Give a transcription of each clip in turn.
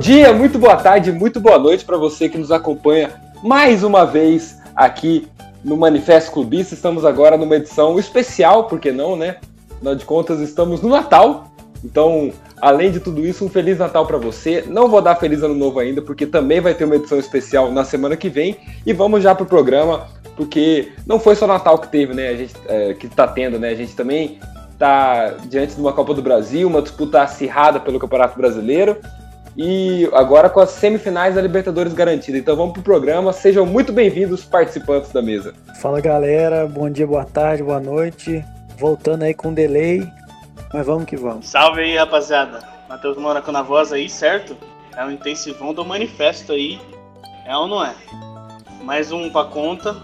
Dia, muito boa tarde, muito boa noite para você que nos acompanha mais uma vez aqui no Manifesto Clubista. Estamos agora numa edição especial, por que não, né? Afinal de contas, estamos no Natal. Então, além de tudo isso, um Feliz Natal para você. Não vou dar Feliz Ano Novo ainda, porque também vai ter uma edição especial na semana que vem. E vamos já pro programa, porque não foi só Natal que teve, né? A gente, é, que tá tendo, né? A gente também tá diante de uma Copa do Brasil, uma disputa acirrada pelo Campeonato Brasileiro e agora com as semifinais da Libertadores garantida. Então vamos pro programa. Sejam muito bem-vindos, participantes da mesa. Fala galera, bom dia, boa tarde, boa noite. Voltando aí com delay, mas vamos que vamos. Salve aí, rapaziada. Matheus Moraco na voz aí, certo? É um intensivão do manifesto aí. É ou não é? Mais um pra conta.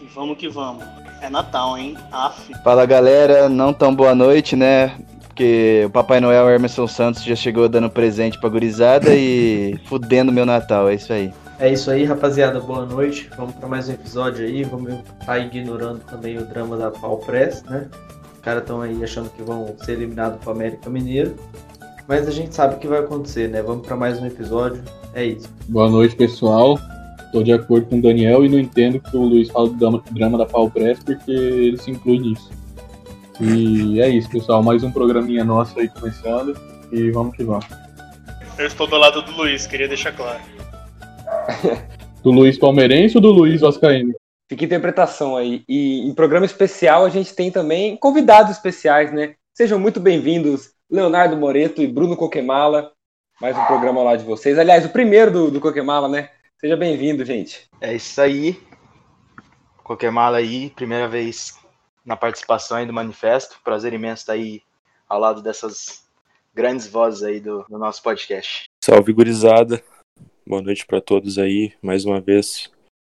E vamos que vamos. É Natal, hein? Af. Fala galera, não tão boa noite, né? Porque o Papai Noel Emerson Santos já chegou dando presente pra gurizada e fudendo meu Natal, é isso aí. É isso aí, rapaziada. Boa noite. Vamos para mais um episódio aí. Vamos estar tá ignorando também o drama da Pau Press, né? Os caras estão aí achando que vão ser eliminados pro América Mineiro. Mas a gente sabe o que vai acontecer, né? Vamos para mais um episódio. É isso. Boa noite, pessoal. Estou de acordo com o Daniel e não entendo que o Luiz fala do drama da Pau Press porque ele se inclui nisso. E é isso, pessoal. Mais um programinha nosso aí começando. E vamos que vamos. Eu estou do lado do Luiz, queria deixar claro. do Luiz Palmeirense ou do Luiz Vascaíno? Fica interpretação aí. E em programa especial a gente tem também convidados especiais, né? Sejam muito bem-vindos, Leonardo Moreto e Bruno Coquemala. Mais um programa lá de vocês. Aliás, o primeiro do, do Coquemala, né? Seja bem-vindo, gente. É isso aí. Coquemala aí, primeira vez na participação aí do manifesto. Prazer imenso estar aí ao lado dessas grandes vozes aí do, do nosso podcast. Salve, gurizada. Boa noite para todos aí. Mais uma vez,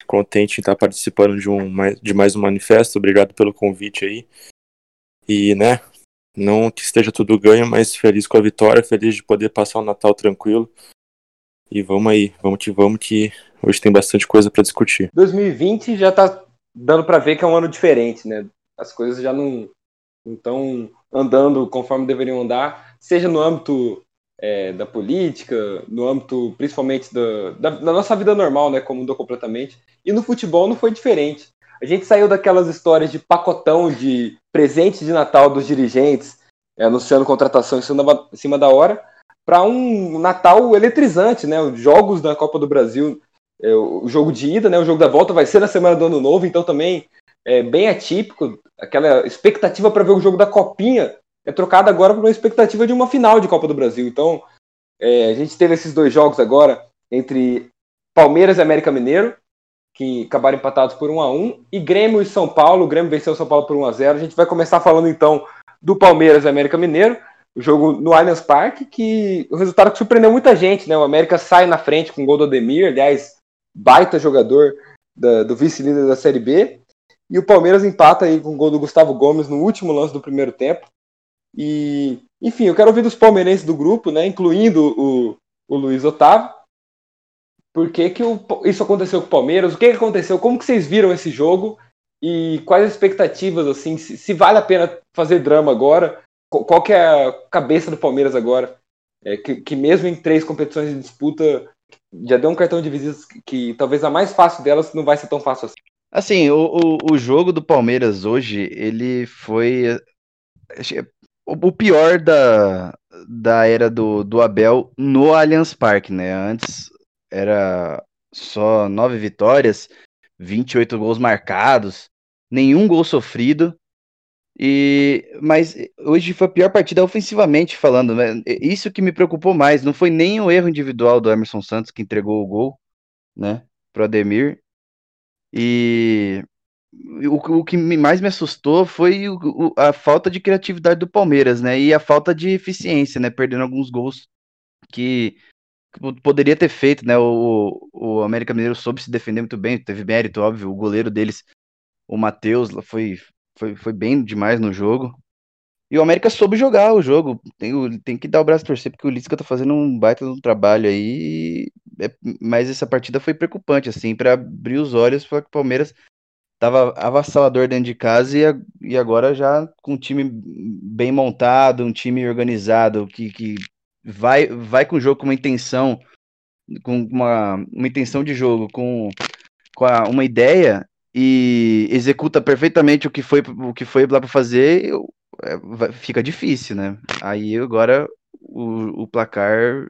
contente em estar participando de, um, de mais um manifesto. Obrigado pelo convite aí. E, né, não que esteja tudo ganho, mas feliz com a vitória, feliz de poder passar o Natal tranquilo. E vamos aí, vamos que vamos que hoje tem bastante coisa para discutir. 2020 já tá dando para ver que é um ano diferente, né? As coisas já não estão andando conforme deveriam andar, seja no âmbito é, da política, no âmbito principalmente da, da, da, nossa vida normal, né, como mudou completamente. E no futebol não foi diferente. A gente saiu daquelas histórias de pacotão de presente de Natal dos dirigentes, é, anunciando contratação em cima da, em cima da hora, para um Natal eletrizante, né? Os jogos da Copa do Brasil, é, o jogo de ida, né? O jogo da volta vai ser na semana do Ano Novo, então também é bem atípico aquela expectativa para ver o jogo da Copinha é trocada agora por uma expectativa de uma final de Copa do Brasil. Então, é, a gente teve esses dois jogos agora entre Palmeiras e América Mineiro, que acabaram empatados por 1 a 1 e Grêmio e São Paulo. O Grêmio venceu o São Paulo por 1 a 0 A gente vai começar falando então do Palmeiras e América Mineiro, o jogo no Allianz Parque, que o resultado que surpreendeu muita gente, né? O América sai na frente com o gol do Ademir, aliás, baita jogador da, do vice-líder da Série B. E o Palmeiras empata aí com o gol do Gustavo Gomes no último lance do primeiro tempo. E, enfim, eu quero ouvir dos palmeirenses do grupo, né, incluindo o, o Luiz Otávio. Por que, que o, isso aconteceu com o Palmeiras? O que, que aconteceu? Como que vocês viram esse jogo? E quais as expectativas, assim, se, se vale a pena fazer drama agora? Qual que é a cabeça do Palmeiras agora? É, que, que mesmo em três competições de disputa já deu um cartão de visitas que, que talvez a mais fácil delas não vai ser tão fácil assim. Assim, o, o, o jogo do Palmeiras hoje, ele foi o pior da, da era do, do Abel no Allianz Parque, né? Antes era só nove vitórias, 28 gols marcados, nenhum gol sofrido. E mas hoje foi a pior partida ofensivamente falando, né? Isso que me preocupou mais, não foi nem o erro individual do Emerson Santos que entregou o gol, né, pro Ademir, e o, o que mais me assustou foi o, o, a falta de criatividade do Palmeiras, né? E a falta de eficiência, né? Perdendo alguns gols que, poderia ter feito, né? O, o América Mineiro soube se defender muito bem, teve mérito, óbvio. O goleiro deles, o Matheus, foi, foi, foi bem demais no jogo. E o América soube jogar o jogo. Tem, tem que dar o braço a torcer, porque o Lisca tá fazendo um baita um trabalho aí. É, mas essa partida foi preocupante, assim, para abrir os olhos para o Palmeiras tava avassalador dentro de casa e, e agora já com um time bem montado, um time organizado, que, que vai, vai com o jogo com uma intenção, com uma, uma intenção de jogo, com, com a, uma ideia e executa perfeitamente o que foi, o que foi lá para fazer, fica difícil, né? Aí agora o, o placar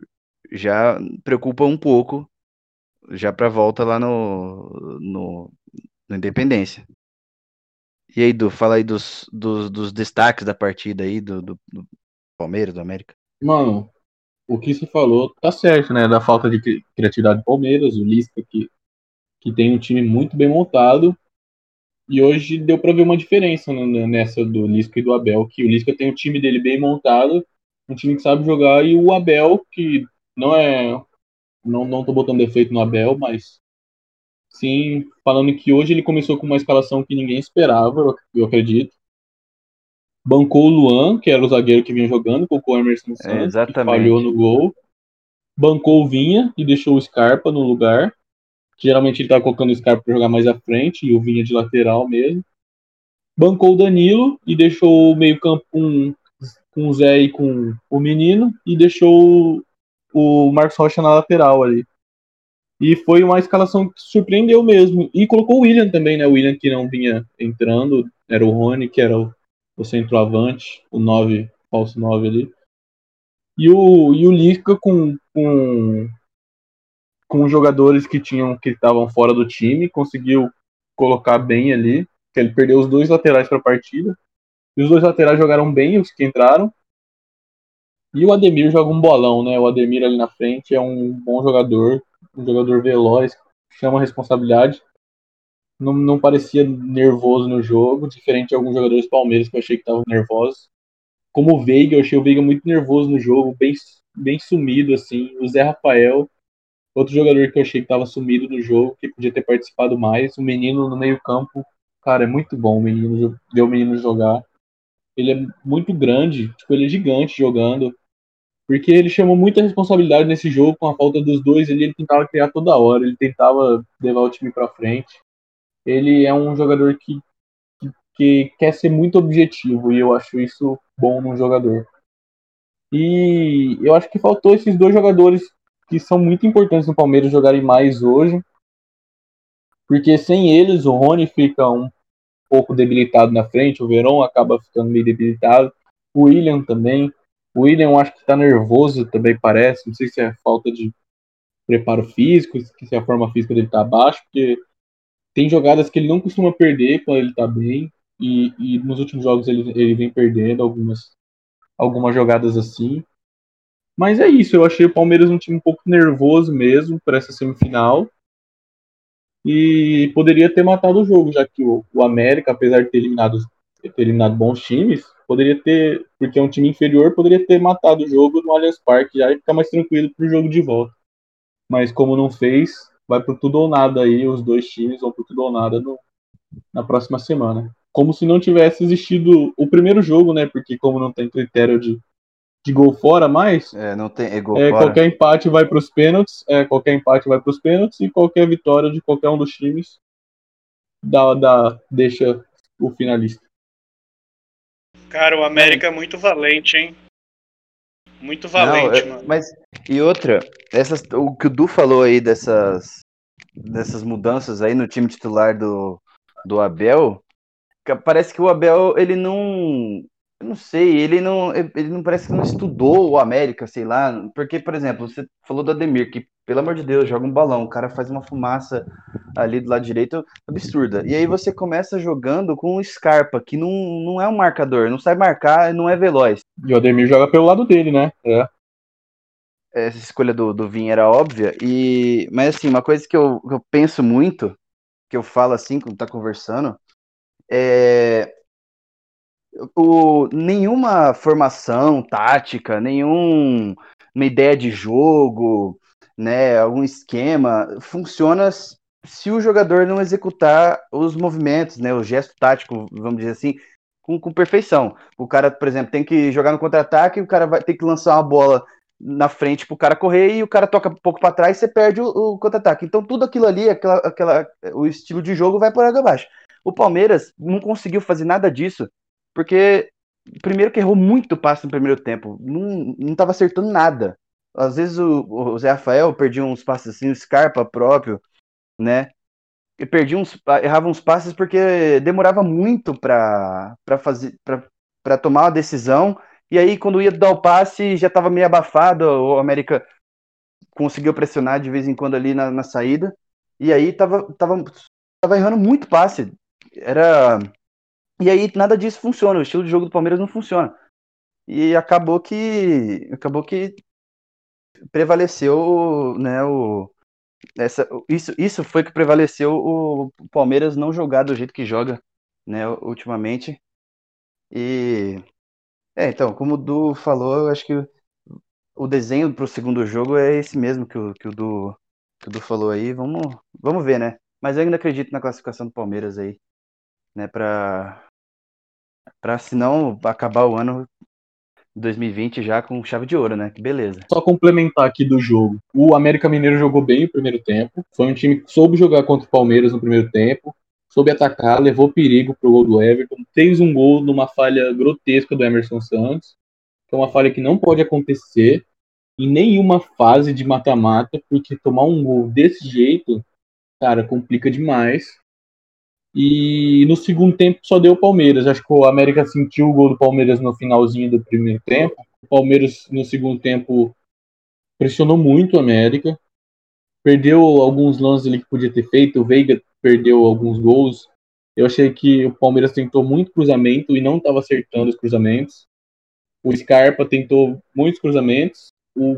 já preocupa um pouco, já para volta lá no, no, no Independência. E aí, Du, fala aí dos, dos, dos destaques da partida aí, do, do, do, Palmeiras, do América. Mano, o que se falou tá certo, né? Da falta de criatividade do Palmeiras, o Lisca que, que tem um time muito bem montado. E hoje deu para ver uma diferença nessa do Lisca e do Abel, que o Lisca tem o time dele bem montado, um time que sabe jogar, e o Abel, que não é. Não, não tô botando defeito no Abel, mas sim falando que hoje ele começou com uma escalação que ninguém esperava, eu acredito. Bancou o Luan, que era o zagueiro que vinha jogando, colocou o Emerson Santos, é, que falhou no gol. Bancou o Vinha e deixou o Scarpa no lugar. Geralmente ele tá colocando o Scarpa para jogar mais à frente e o Vinha de lateral mesmo. Bancou o Danilo e deixou o meio-campo com, com o Zé e com o menino e deixou o Marcos Rocha na lateral ali. E foi uma escalação que surpreendeu mesmo. E colocou o William também, né? O William que não vinha entrando, era o Rony, que era o, o centroavante, o 9, falso 9 ali. E o, e o Lisca com, com, com jogadores que tinham que estavam fora do time, conseguiu colocar bem ali. Que ele perdeu os dois laterais para a partida. E os dois laterais jogaram bem, os que entraram. E o Ademir joga um bolão, né? O Ademir ali na frente é um bom jogador, um jogador veloz, chama responsabilidade. Não, não parecia nervoso no jogo, diferente de alguns jogadores palmeiras que eu achei que estavam nervosos. Como o Veiga, eu achei o Veiga muito nervoso no jogo, bem, bem sumido, assim. O Zé Rafael, outro jogador que eu achei que estava sumido no jogo, que podia ter participado mais. O menino no meio-campo, cara, é muito bom o menino, ver o menino jogar. Ele é muito grande, tipo, ele é gigante jogando porque ele chamou muita responsabilidade nesse jogo com a falta dos dois. Ele, ele tentava criar toda hora, ele tentava levar o time para frente. Ele é um jogador que, que, que, quer ser muito objetivo e eu acho isso bom num jogador. E eu acho que faltou esses dois jogadores que são muito importantes no Palmeiras jogarem mais hoje. Porque sem eles, o Rony fica um pouco debilitado na frente, o Verón acaba ficando meio debilitado, o William também. O William acho que está nervoso também parece. Não sei se é falta de preparo físico, se a forma física dele está abaixo, porque tem jogadas que ele não costuma perder quando ele está bem. E, e, nos últimos jogos ele, ele vem perdendo algumas, algumas jogadas assim. Mas é isso, eu achei o Palmeiras um time um pouco nervoso mesmo para essa semifinal. E poderia ter matado o jogo, já que o, o América, apesar de ter eliminado, ter eliminado bons times, poderia ter, porque é um time inferior, poderia ter matado o jogo no Allianz Parque já e ficar mais tranquilo pro jogo de volta. Mas como não fez, vai pro tudo ou nada aí, os dois times vão pro tudo ou nada no, na próxima semana. Como se não tivesse existido o primeiro jogo, né? Porque como não tem critério de, de gol fora mais, é, não tem é gol é, fora. qualquer empate vai para os pênaltis, é, qualquer empate vai para os pênaltis e qualquer vitória de qualquer um dos times dá, dá, deixa o finalista. Cara, o América é muito valente, hein? Muito valente, Não, mano. Mas, e outra, essas, o que o Du falou aí dessas, dessas mudanças aí no time titular do, do Abel, parece que o Abel, ele não, eu não sei, ele não, ele não parece que não estudou o América, sei lá, porque, por exemplo, você falou do Ademir, que, pelo amor de Deus, joga um balão, o cara faz uma fumaça ali do lado direito absurda. E aí você começa jogando com o Scarpa, que não, não é um marcador, não sabe marcar, não é veloz. E o Ademir joga pelo lado dele, né? É. Essa escolha do, do Vinha era óbvia, e mas assim, uma coisa que eu, que eu penso muito, que eu falo assim quando tá conversando, é o, nenhuma formação tática, nenhuma ideia de jogo, né, algum esquema funciona se o jogador não executar os movimentos, né, o gesto tático, vamos dizer assim, com, com perfeição. O cara, por exemplo, tem que jogar no contra-ataque, o cara vai ter que lançar uma bola na frente pro cara correr e o cara toca um pouco para trás e você perde o, o contra-ataque. Então tudo aquilo ali, aquela, aquela, o estilo de jogo vai por água abaixo. O Palmeiras não conseguiu fazer nada disso porque primeiro que errou muito passe no primeiro tempo. Não, não tava acertando nada. Às vezes o, o Zé Rafael perdia uns passes assim, o Scarpa próprio, né? E perdia uns, errava uns passes porque demorava muito para fazer para tomar uma decisão. E aí, quando ia dar o passe, já estava meio abafado. O América conseguiu pressionar de vez em quando ali na, na saída. E aí tava, tava, tava errando muito passe. Era. E aí nada disso funciona. O estilo de jogo do Palmeiras não funciona. E acabou que. Acabou que prevaleceu né, o, essa, isso, isso foi que prevaleceu o Palmeiras não jogar do jeito que joga né, ultimamente. E é, então, como o Du falou, eu acho que o desenho para o segundo jogo é esse mesmo que o, que o, du, que o Du falou aí. Vamos, vamos ver, né? Mas eu ainda acredito na classificação do Palmeiras aí, né? Para para se não acabar o ano 2020 já com chave de ouro, né? Que beleza. Só complementar aqui do jogo. O América Mineiro jogou bem o primeiro tempo. Foi um time que soube jogar contra o Palmeiras no primeiro tempo. Soube atacar, levou perigo pro gol do Everton. Fez um gol numa falha grotesca do Emerson Santos. Que é uma falha que não pode acontecer em nenhuma fase de mata-mata, porque tomar um gol desse jeito, cara, complica demais. E no segundo tempo só deu o Palmeiras. Acho que o América sentiu o gol do Palmeiras no finalzinho do primeiro tempo. O Palmeiras no segundo tempo pressionou muito o América. Perdeu alguns lances ali que podia ter feito. O Veiga perdeu alguns gols. Eu achei que o Palmeiras tentou muito cruzamento e não estava acertando os cruzamentos. O Scarpa tentou muitos cruzamentos. O,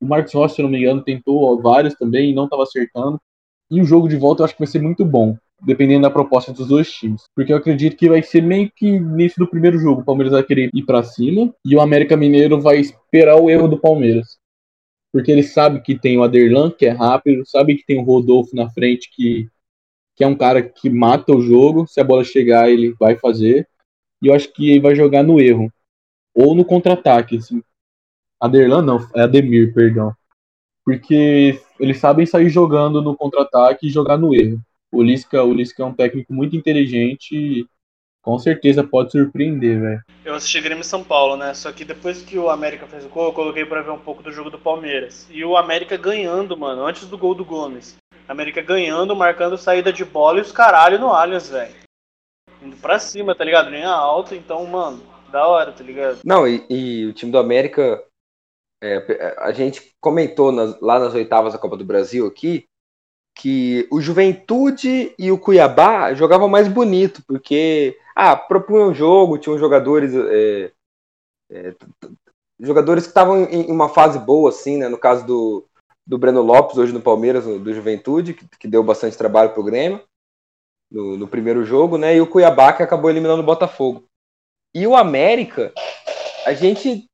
o Marcos Rossi, se não me engano, tentou vários também e não estava acertando. E o jogo de volta eu acho que vai ser muito bom dependendo da proposta dos dois times. Porque eu acredito que vai ser meio que início do primeiro jogo. O Palmeiras vai querer ir para cima e o América Mineiro vai esperar o erro do Palmeiras. Porque ele sabe que tem o Aderlan, que é rápido, sabe que tem o Rodolfo na frente, que, que é um cara que mata o jogo. Se a bola chegar, ele vai fazer. E eu acho que ele vai jogar no erro. Ou no contra-ataque. Assim. Aderlan não, é Ademir, perdão. Porque eles sabem sair jogando no contra-ataque e jogar no erro o Lisca, o Lisca é um técnico muito inteligente e com certeza pode surpreender, velho. Eu assisti Grêmio São Paulo, né? Só que depois que o América fez o gol, eu coloquei pra ver um pouco do jogo do Palmeiras. E o América ganhando, mano, antes do gol do Gomes. América ganhando, marcando saída de bola e os caralho no Allianz, velho. Indo pra cima, tá ligado? Linha alta, então, mano, da hora, tá ligado? Não, e, e o time do América, é, a gente comentou nas, lá nas oitavas da Copa do Brasil aqui, que o Juventude e o Cuiabá jogavam mais bonito, porque ah, propunham jogo, tinham jogadores é, é, jogadores que estavam em uma fase boa, assim, né? No caso do, do Breno Lopes, hoje no Palmeiras, do Juventude, que, que deu bastante trabalho pro Grêmio no, no, primeiro jogo, né? E o Cuiabá que acabou eliminando o Botafogo. E o América, a gente,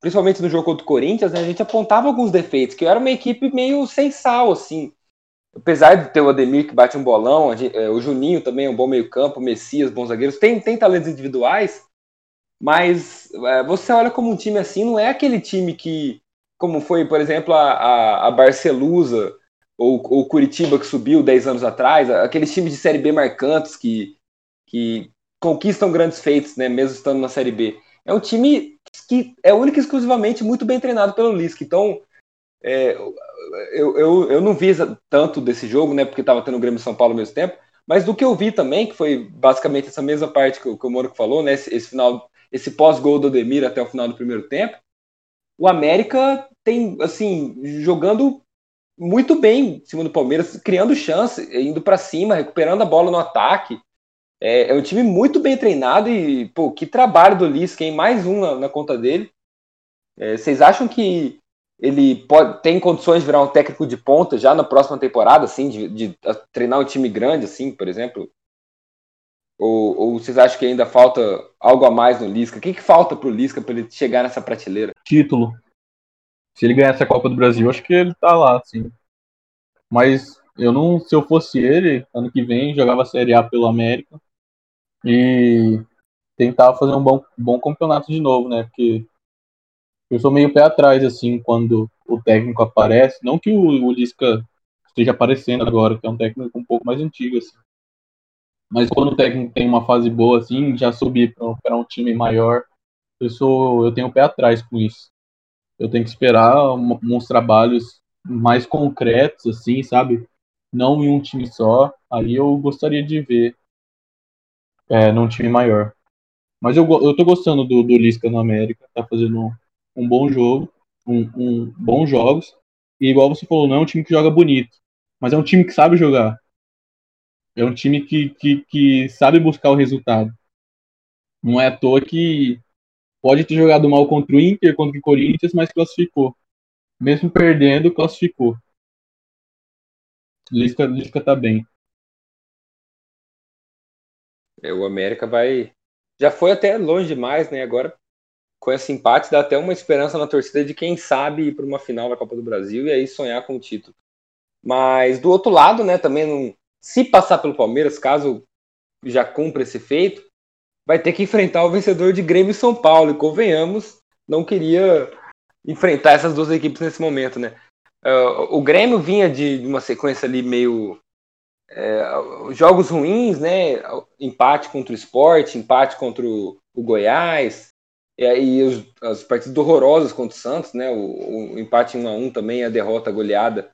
principalmente no jogo contra o Corinthians, né, a gente apontava alguns defeitos, que era uma equipe meio sem sal, assim apesar de ter o Ademir que bate um bolão, é, o Juninho também é um bom meio-campo, o Messias, bons zagueiros, tem, tem talentos individuais, mas é, você olha como um time assim, não é aquele time que, como foi, por exemplo, a, a, a Barcelusa ou o Curitiba que subiu 10 anos atrás, aqueles times de Série B marcantes que, que conquistam grandes feitos, né, mesmo estando na Série B. É um time que é único e exclusivamente muito bem treinado pelo Lisca. Então, é, eu, eu, eu não vi tanto desse jogo, né? Porque estava tendo o Grêmio São Paulo ao mesmo tempo. Mas do que eu vi também, que foi basicamente essa mesma parte que, que o Mônico falou, né? Esse, esse final, esse pós-gol do Demir até o final do primeiro tempo, o América tem, assim, jogando muito bem em cima do Palmeiras, criando chance, indo para cima, recuperando a bola no ataque. É, é, um time muito bem treinado e, pô, que trabalho do Lisca, hein? Mais um na, na conta dele. É, vocês acham que ele pode, tem condições de virar um técnico de ponta já na próxima temporada, assim, de, de treinar um time grande, assim, por exemplo? Ou, ou, vocês acham que ainda falta algo a mais no Lisca? O que, que falta pro Lisca para ele chegar nessa prateleira? Título. Se ele ganhar essa Copa do Brasil, acho que ele tá lá, sim. Mas eu não, se eu fosse ele, ano que vem, jogava Série A pelo América e tentava fazer um bom, bom campeonato de novo, né? Porque eu sou meio pé atrás, assim, quando o técnico aparece. Não que o, o Lisca esteja aparecendo agora, que é um técnico um pouco mais antigo, assim. Mas quando o técnico tem uma fase boa assim, já subir para um time maior, eu sou, eu tenho o pé atrás com isso. Eu tenho que esperar uns trabalhos mais concretos, assim, sabe? Não em um time só. Aí eu gostaria de ver é, num time maior. Mas eu, eu tô gostando do, do Lisca no América, tá fazendo um, bom jogo, um, um bons jogos. E igual você falou, não é um time que joga bonito, mas é um time que sabe jogar. É um time que, que, que sabe buscar o resultado. Não é à toa que pode ter jogado mal contra o Inter, contra o Corinthians, mas classificou. Mesmo perdendo, classificou. Lisca, Lisca tá bem. É, o América vai. Já foi até longe demais, né? Agora, com esse empate, dá até uma esperança na torcida de quem sabe ir para uma final da Copa do Brasil e aí sonhar com o título. Mas do outro lado, né, também não, se passar pelo Palmeiras, caso já cumpra esse feito, vai ter que enfrentar o vencedor de Grêmio e São Paulo. E convenhamos, não queria enfrentar essas duas equipes nesse momento, né? Uh, o Grêmio vinha de uma sequência ali meio é, jogos ruins, né? Empate contra o Sport, empate contra o, o Goiás, e aí os, as partidas horrorosas contra o Santos, né? O, o empate 1 a 1 também, a derrota goleada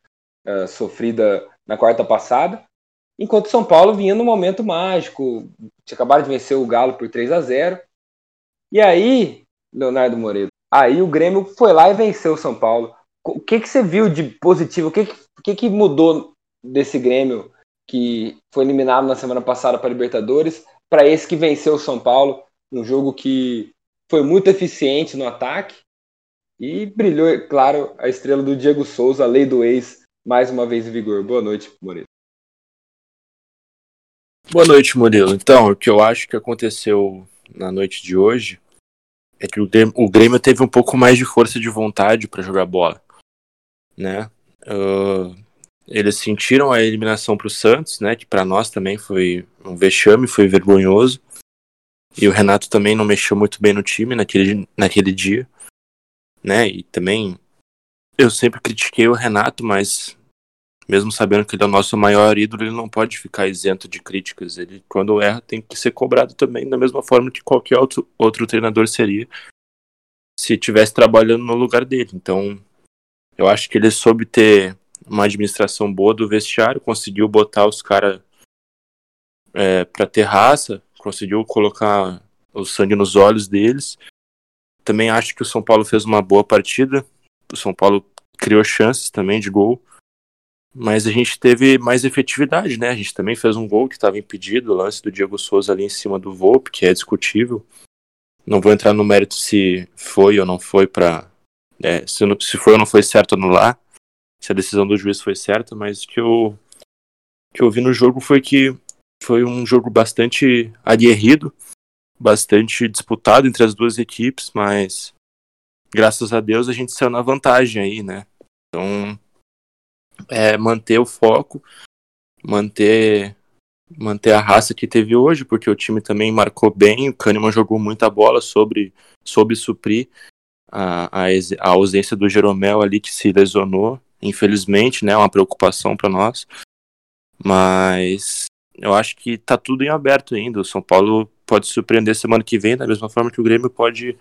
uh, sofrida na quarta passada. Enquanto São Paulo vinha no momento mágico, tinha acabado de vencer o Galo por 3 a 0 E aí, Leonardo Moreira, aí o Grêmio foi lá e venceu o São Paulo. O que, que você viu de positivo? O que, que, que mudou desse Grêmio que foi eliminado na semana passada para Libertadores para esse que venceu o São Paulo? Um jogo que foi muito eficiente no ataque e brilhou, é claro, a estrela do Diego Souza, a lei do ex, mais uma vez em vigor. Boa noite, Moreira. Boa noite, Murilo. Então, o que eu acho que aconteceu na noite de hoje é que o Grêmio, o Grêmio teve um pouco mais de força de vontade para jogar bola, né? Uh, eles sentiram a eliminação para o Santos, né? Que para nós também foi um vexame, foi vergonhoso. E o Renato também não mexeu muito bem no time naquele, naquele dia, né? E também eu sempre critiquei o Renato, mas mesmo sabendo que ele é o nosso maior ídolo, ele não pode ficar isento de críticas. Ele, quando erra, tem que ser cobrado também, da mesma forma que qualquer outro, outro treinador seria se estivesse trabalhando no lugar dele. Então, eu acho que ele soube ter uma administração boa do vestiário, conseguiu botar os caras é, para ter raça, conseguiu colocar o sangue nos olhos deles. Também acho que o São Paulo fez uma boa partida. O São Paulo criou chances também de gol mas a gente teve mais efetividade, né? A gente também fez um gol que estava impedido, o lance do Diego Souza ali em cima do Volpe, que é discutível. Não vou entrar no mérito se foi ou não foi para é, se, se foi ou não foi certo anular, se a decisão do juiz foi certa, mas o que eu, que eu vi no jogo foi que foi um jogo bastante aguerrido, bastante disputado entre as duas equipes, mas graças a Deus a gente saiu na vantagem aí, né? Então é, manter o foco, manter manter a raça que teve hoje, porque o time também marcou bem, o Kahneman jogou muita bola sobre, sobre suprir a, a, a ausência do Jeromel ali que se lesionou, infelizmente, né, uma preocupação para nós, mas eu acho que tá tudo em aberto ainda, o São Paulo pode surpreender semana que vem, da mesma forma que o Grêmio pode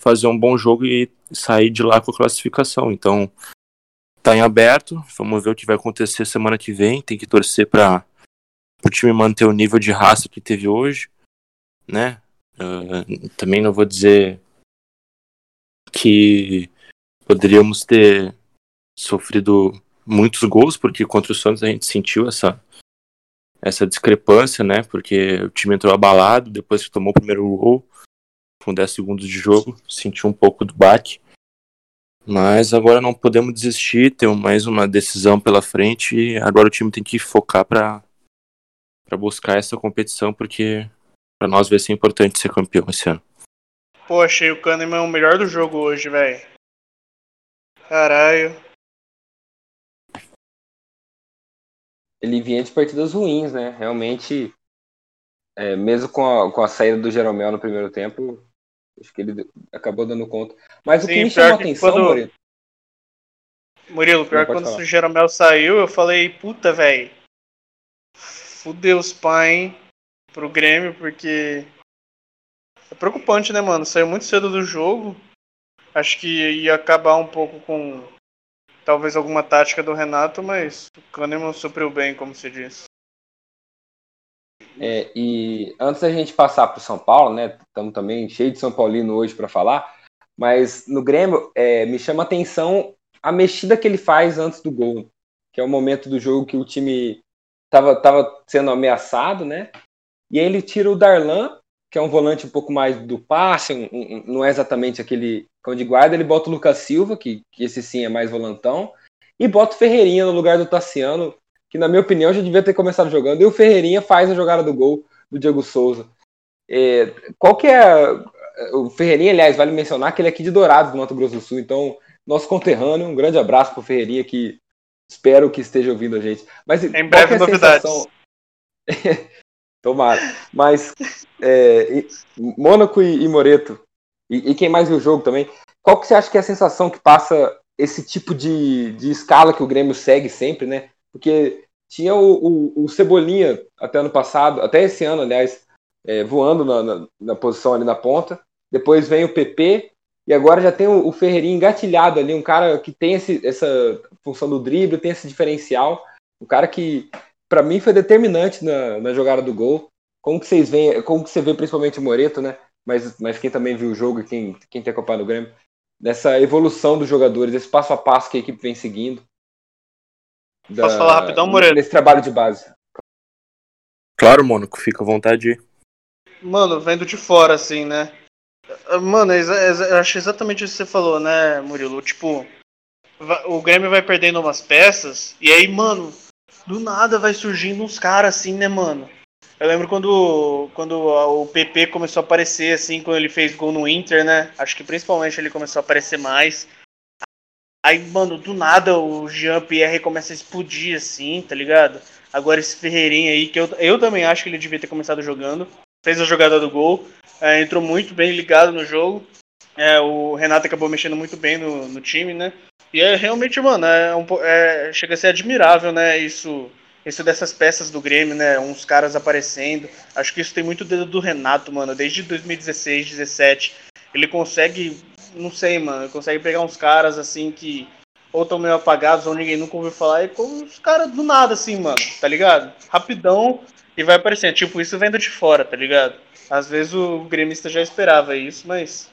fazer um bom jogo e sair de lá com a classificação, então tá em aberto. Vamos ver o que vai acontecer semana que vem. Tem que torcer para o time manter o nível de raça que teve hoje, né? Uh, também não vou dizer que poderíamos ter sofrido muitos gols, porque contra o Santos a gente sentiu essa essa discrepância, né? Porque o time entrou abalado depois que tomou o primeiro gol, com 10 segundos de jogo, sentiu um pouco do baque. Mas agora não podemos desistir, tem mais uma decisão pela frente e agora o time tem que focar para buscar essa competição porque para nós vai ser importante ser campeão esse ano. Pô, achei o Kahneman o melhor do jogo hoje, velho. Caralho. Ele vinha de partidas ruins, né? Realmente, é, mesmo com a, com a saída do Jeromel no primeiro tempo, Acho que ele acabou dando conta. Mas Sim, o que me chamou a atenção, quando... Murilo. Murilo, pior que quando falar. o Jeromel saiu, eu falei, puta, velho. Fudeu os pais, hein? pro Grêmio, porque é preocupante, né, mano? Saiu muito cedo do jogo. Acho que ia acabar um pouco com talvez alguma tática do Renato, mas o Kahneman supriu bem, como se diz. É, e antes da gente passar para o São Paulo, né? Estamos também cheio de São Paulino hoje para falar, mas no Grêmio é, me chama a atenção a mexida que ele faz antes do gol, que é o momento do jogo que o time estava tava sendo ameaçado, né? E aí ele tira o Darlan, que é um volante um pouco mais do passe, um, um, não é exatamente aquele cão de guarda, ele bota o Lucas Silva, que, que esse sim é mais volantão, e bota o Ferreirinha no lugar do Tassiano, que na minha opinião já devia ter começado jogando, e o Ferreirinha faz a jogada do gol do Diego Souza. É, qual que é. O Ferreirinha, aliás, vale mencionar que ele é aqui de Dourados, do Mato Grosso do Sul, então, nosso conterrâneo, um grande abraço pro Ferreirinha, que espero que esteja ouvindo a gente. Mas, em breve, é novidades. Tomara. Mas é, Mônaco e, e Moreto, e, e, quem mais viu o jogo também, qual que você acha que é a sensação que passa esse tipo de, de escala que o Grêmio segue sempre, né? Porque tinha o, o, o Cebolinha até ano passado, até esse ano, aliás, é, voando na, na, na, posição ali na ponta. Depois vem o PP, e agora já tem o, o Ferreirinho engatilhado ali, um cara que tem esse, essa função do drible, tem esse diferencial. Um cara que para mim foi determinante na, na jogada do gol. Como que vocês veem, como que você vê principalmente o Moreto, né? Mas, mas quem também viu o jogo e quem, quem tem acompanhado o Grêmio, nessa evolução dos jogadores, esse passo a passo que a equipe vem seguindo. Da, Posso falar rapidão, Moreto? Nesse trabalho de base. Claro, Mônaco, fica à vontade. Mano, vendo de fora, assim, né? Mano, eu acho exatamente isso que você falou, né, Murilo? Tipo, o Grêmio vai perdendo umas peças, e aí, mano, do nada vai surgindo uns caras assim, né, mano? Eu lembro quando, quando o PP começou a aparecer, assim, quando ele fez gol no Inter, né? Acho que principalmente ele começou a aparecer mais. Aí, mano, do nada o Jean-Pierre começa a explodir, assim, tá ligado? Agora esse Ferreirinha aí, que eu, eu também acho que ele devia ter começado jogando. Fez a jogada do gol, é, entrou muito bem ligado no jogo. É, o Renato acabou mexendo muito bem no, no time, né? E é realmente, mano, é um, é, chega a ser admirável, né? Isso, isso dessas peças do Grêmio, né? Uns caras aparecendo. Acho que isso tem muito dedo do Renato, mano. Desde 2016, 17, ele consegue, não sei, mano, consegue pegar uns caras assim que ou estão meio apagados ou ninguém nunca ouviu falar e com os caras do nada, assim, mano, tá ligado? Rapidão e vai aparecendo. Tipo, isso vendo de fora, tá ligado? Às vezes o gremista já esperava isso, mas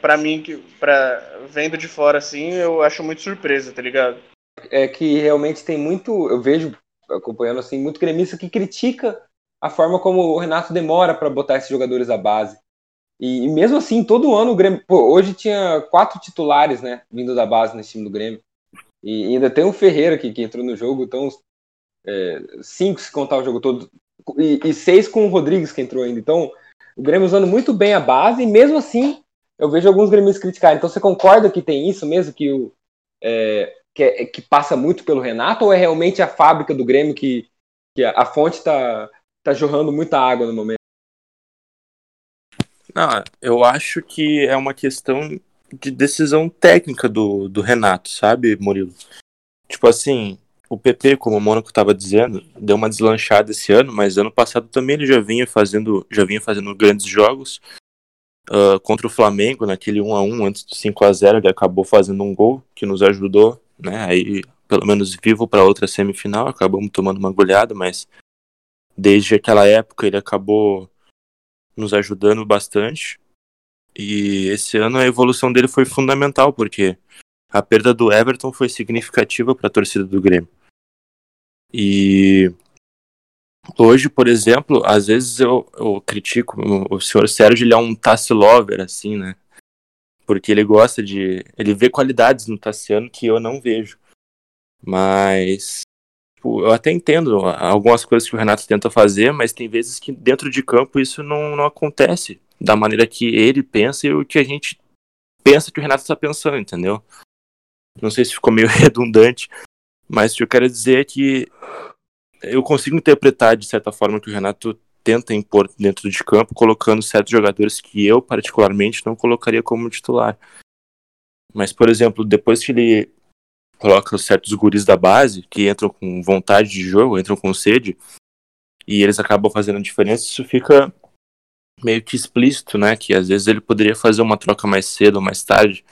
para mim, que para vendo de fora assim, eu acho muito surpresa, tá ligado? É que realmente tem muito, eu vejo acompanhando assim, muito gremista que critica a forma como o Renato demora para botar esses jogadores à base. E, e, mesmo assim, todo ano o Grêmio, pô, hoje tinha quatro titulares, né, vindo da base nesse time do Grêmio. E ainda tem um Ferreira aqui que entrou no jogo, então é, cinco se contar o jogo todo, e, e, seis com o Rodrigues que entrou ainda. Então, o Grêmio usando muito bem a base, e mesmo assim eu vejo alguns gremistas criticarem. Então você concorda que tem isso mesmo, que, o, é, que, é, que, passa muito pelo Renato, ou é realmente a fábrica do Grêmio que, que a, a fonte está tá jorrando muita água no momento? Não, eu acho que é uma questão de decisão técnica do, do Renato, sabe, Murilo? Tipo assim, o PP, como o Mônaco estava dizendo, deu uma deslanchada esse ano, mas ano passado também ele já vinha fazendo, já vinha fazendo grandes jogos uh, contra o Flamengo, naquele 1 a 1 antes do 5 a 0 ele acabou fazendo um gol que nos ajudou, né? Aí, pelo menos vivo para outra semifinal, acabamos tomando uma goleada, mas desde aquela época ele acabou nos ajudando bastante. E esse ano a evolução dele foi fundamental, porque a perda do Everton foi significativa para a torcida do Grêmio. E Hoje, por exemplo, às vezes eu, eu critico o senhor Sérgio, ele é um Tassilover, assim, né? Porque ele gosta de. Ele vê qualidades no Tassiano que eu não vejo. Mas. Tipo, eu até entendo algumas coisas que o Renato tenta fazer, mas tem vezes que dentro de campo isso não, não acontece da maneira que ele pensa e o que a gente pensa que o Renato está pensando, entendeu? Não sei se ficou meio redundante, mas o que eu quero dizer é que eu consigo interpretar de certa forma que o Renato tenta impor dentro de campo, colocando certos jogadores que eu particularmente não colocaria como titular. Mas, por exemplo, depois que ele coloca certos guris da base, que entram com vontade de jogo, entram com sede, e eles acabam fazendo a diferença, isso fica meio que explícito, né? Que às vezes ele poderia fazer uma troca mais cedo ou mais tarde,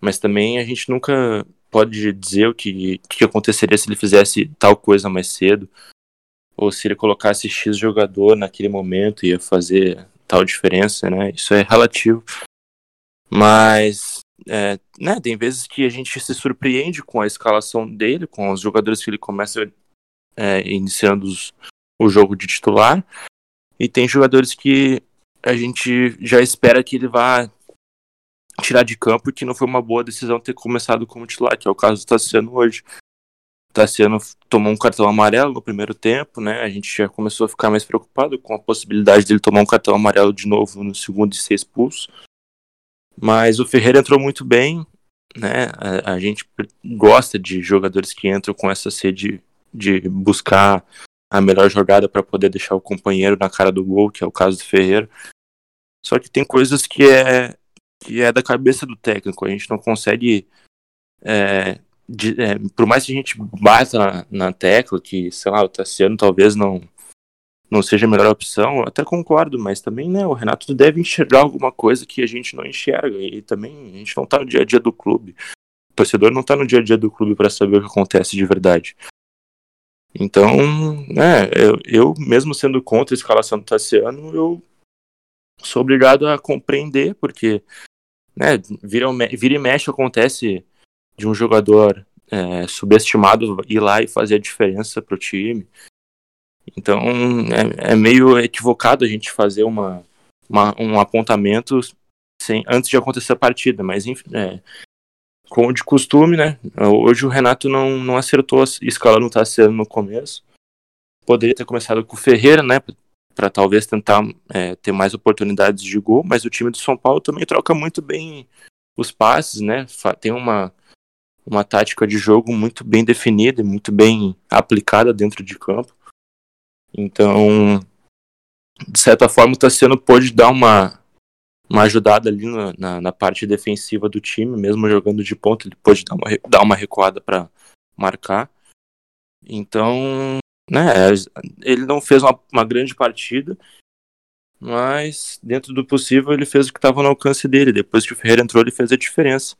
mas também a gente nunca pode dizer o que, que aconteceria se ele fizesse tal coisa mais cedo, ou se ele colocasse X jogador naquele momento ia fazer tal diferença, né? Isso é relativo. Mas, é, né, tem vezes que a gente se surpreende com a escalação dele, com os jogadores que ele começa é, iniciando os, o jogo de titular, e tem jogadores que a gente já espera que ele vá tirar de campo que não foi uma boa decisão ter começado como titular, que é o caso do Tassiano hoje. O Tassiano tomou um cartão amarelo no primeiro tempo, né? A gente já começou a ficar mais preocupado com a possibilidade dele tomar um cartão amarelo de novo no segundo e ser expulso. Mas o Ferreira entrou muito bem, né? A, a gente gosta de jogadores que entram com essa sede de buscar a melhor jogada para poder deixar o companheiro na cara do gol, que é o caso do Ferreira. Só que tem coisas que é que é da cabeça do técnico. A gente não consegue, é, de, é, por mais que a gente bata na, na, tecla que, sei lá, o Tassiano talvez não não seja a melhor opção, até concordo, mas também, né, o Renato deve enxergar alguma coisa que a gente não enxerga e também a gente não tá no dia a dia do clube. O torcedor não tá no dia a dia do clube para saber o que acontece de verdade. Então, né, eu, eu, mesmo sendo contra a escalação do Tassiano, eu sou obrigado a compreender, porque né, vira, vira e mexe acontece de um jogador é, subestimado ir lá e fazer a diferença para o time. Então, é, é, meio equivocado a gente fazer uma, uma, um apontamento sem, antes de acontecer a partida, mas enfim, é, como de costume, né? Hoje o Renato não, não acertou a escala no Tassiano no começo. Poderia ter começado com o Ferreira, né? Para talvez tentar é, ter mais oportunidades de gol, mas o time do São Paulo também troca muito bem os passes, né? Tem uma, uma tática de jogo muito bem definida e muito bem aplicada dentro de campo. Então, de certa forma, o Tassiano pôde dar uma, uma ajudada ali na, na, na, parte defensiva do time, mesmo jogando de ponta, ele pôde dar uma, dar uma recuada para marcar. Então, né, ele não fez uma, uma, grande partida, mas dentro do possível ele fez o que estava no alcance dele. Depois que o Ferreira entrou, ele fez a diferença.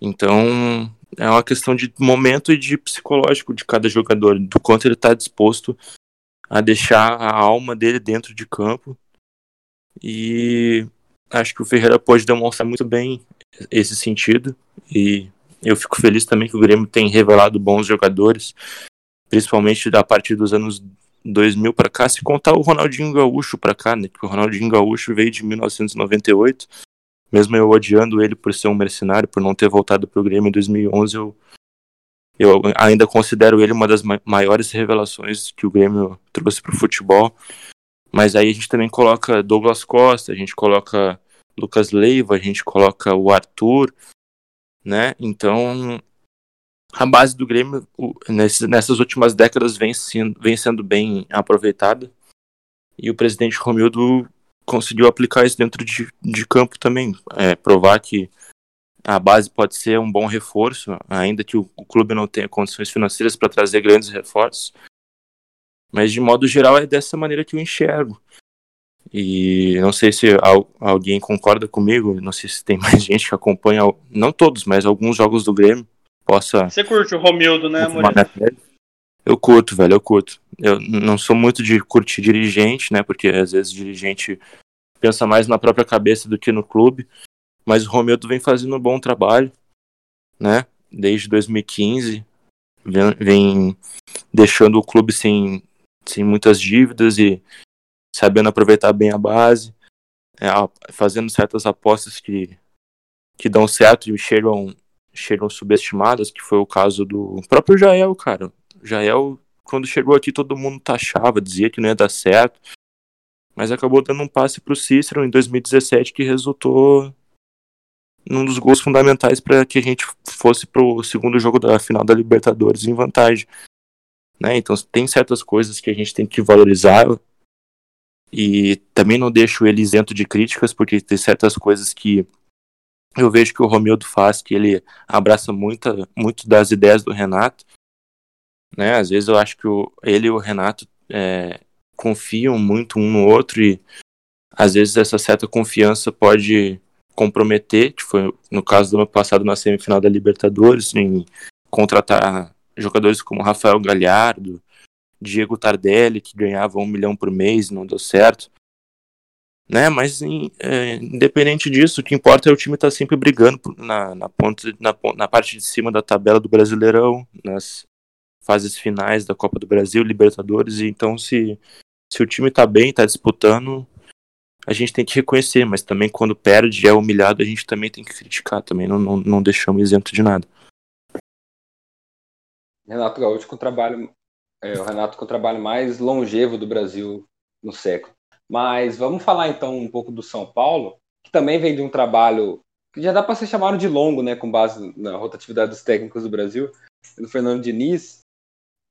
Então, é uma questão de momento e de psicológico de cada jogador, do quanto ele está disposto a deixar a alma dele dentro de campo e acho que o Ferreira pode demonstrar muito bem esse sentido e eu fico feliz também que o Grêmio tem revelado bons jogadores, principalmente a partir dos anos 2000 para cá, se contar o Ronaldinho Gaúcho para cá, né? Que o Ronaldinho Gaúcho veio de 1998, mesmo eu odiando ele por ser um mercenário, por não ter voltado para o Grêmio em 2011, eu eu ainda considero ele uma das maiores revelações que o Grêmio trouxe para o futebol. Mas aí a gente também coloca Douglas Costa, a gente coloca Lucas Leiva, a gente coloca o Arthur, né? Então, a base do Grêmio nessas últimas décadas vem sendo, vem sendo bem aproveitada. E o presidente Romildo conseguiu aplicar isso dentro de, de campo também. É, provar que a base pode ser um bom reforço, ainda que o, o clube não tenha condições financeiras para trazer grandes reforços. Mas de modo geral é dessa maneira que eu enxergo. E não sei se alguém concorda comigo, não sei se tem mais gente que acompanha, não todos, mas alguns jogos do Grêmio. Possa. Você curte o Romildo, né, Eu curto, velho, eu curto. Eu não sou muito de curtir dirigente, né? Porque às vezes o dirigente pensa mais na própria cabeça do que no clube. Mas o Romildo vem fazendo um bom trabalho, né? Desde 2015. Vem, vem deixando o clube sem sem muitas dívidas e sabendo aproveitar bem a base, é, fazendo certas apostas que, que dão certo e chegam, chegam subestimadas, que foi o caso do próprio Jael, cara. Jael, quando chegou aqui, todo mundo taxava, dizia que não ia dar certo, mas acabou dando um passe para o Cícero em 2017 que resultou num dos gols fundamentais para que a gente fosse para o segundo jogo da final da Libertadores em vantagem. Né? Então tem certas coisas que a gente tem que valorizar e também não deixo ele isento de críticas, porque tem certas coisas que eu vejo que o Romildo faz, que ele abraça muita, muito das ideias do Renato. Né? Às vezes eu acho que o, ele e o Renato é, confiam muito um no outro e às vezes essa certa confiança pode comprometer, que foi no caso do ano passado na semifinal da Libertadores, em contratar jogadores como Rafael Galhardo, Diego Tardelli, que ganhava um milhão por mês, não deu certo. Né? Mas é, independente disso, o que importa é o time estar tá sempre brigando na, na, ponta, na, na parte de cima da tabela do Brasileirão, nas fases finais da Copa do Brasil, Libertadores. E então, se, se o time está bem, está disputando, a gente tem que reconhecer, mas também quando perde, é humilhado, a gente também tem que criticar, também não, não, não deixamos isento de nada. Renato Gaúcho com trabalho, é, o Renato com o trabalho mais longevo do Brasil no século. Mas vamos falar então um pouco do São Paulo, que também vem de um trabalho que já dá para ser chamado de longo, né, com base na rotatividade dos técnicos do Brasil, do Fernando Diniz.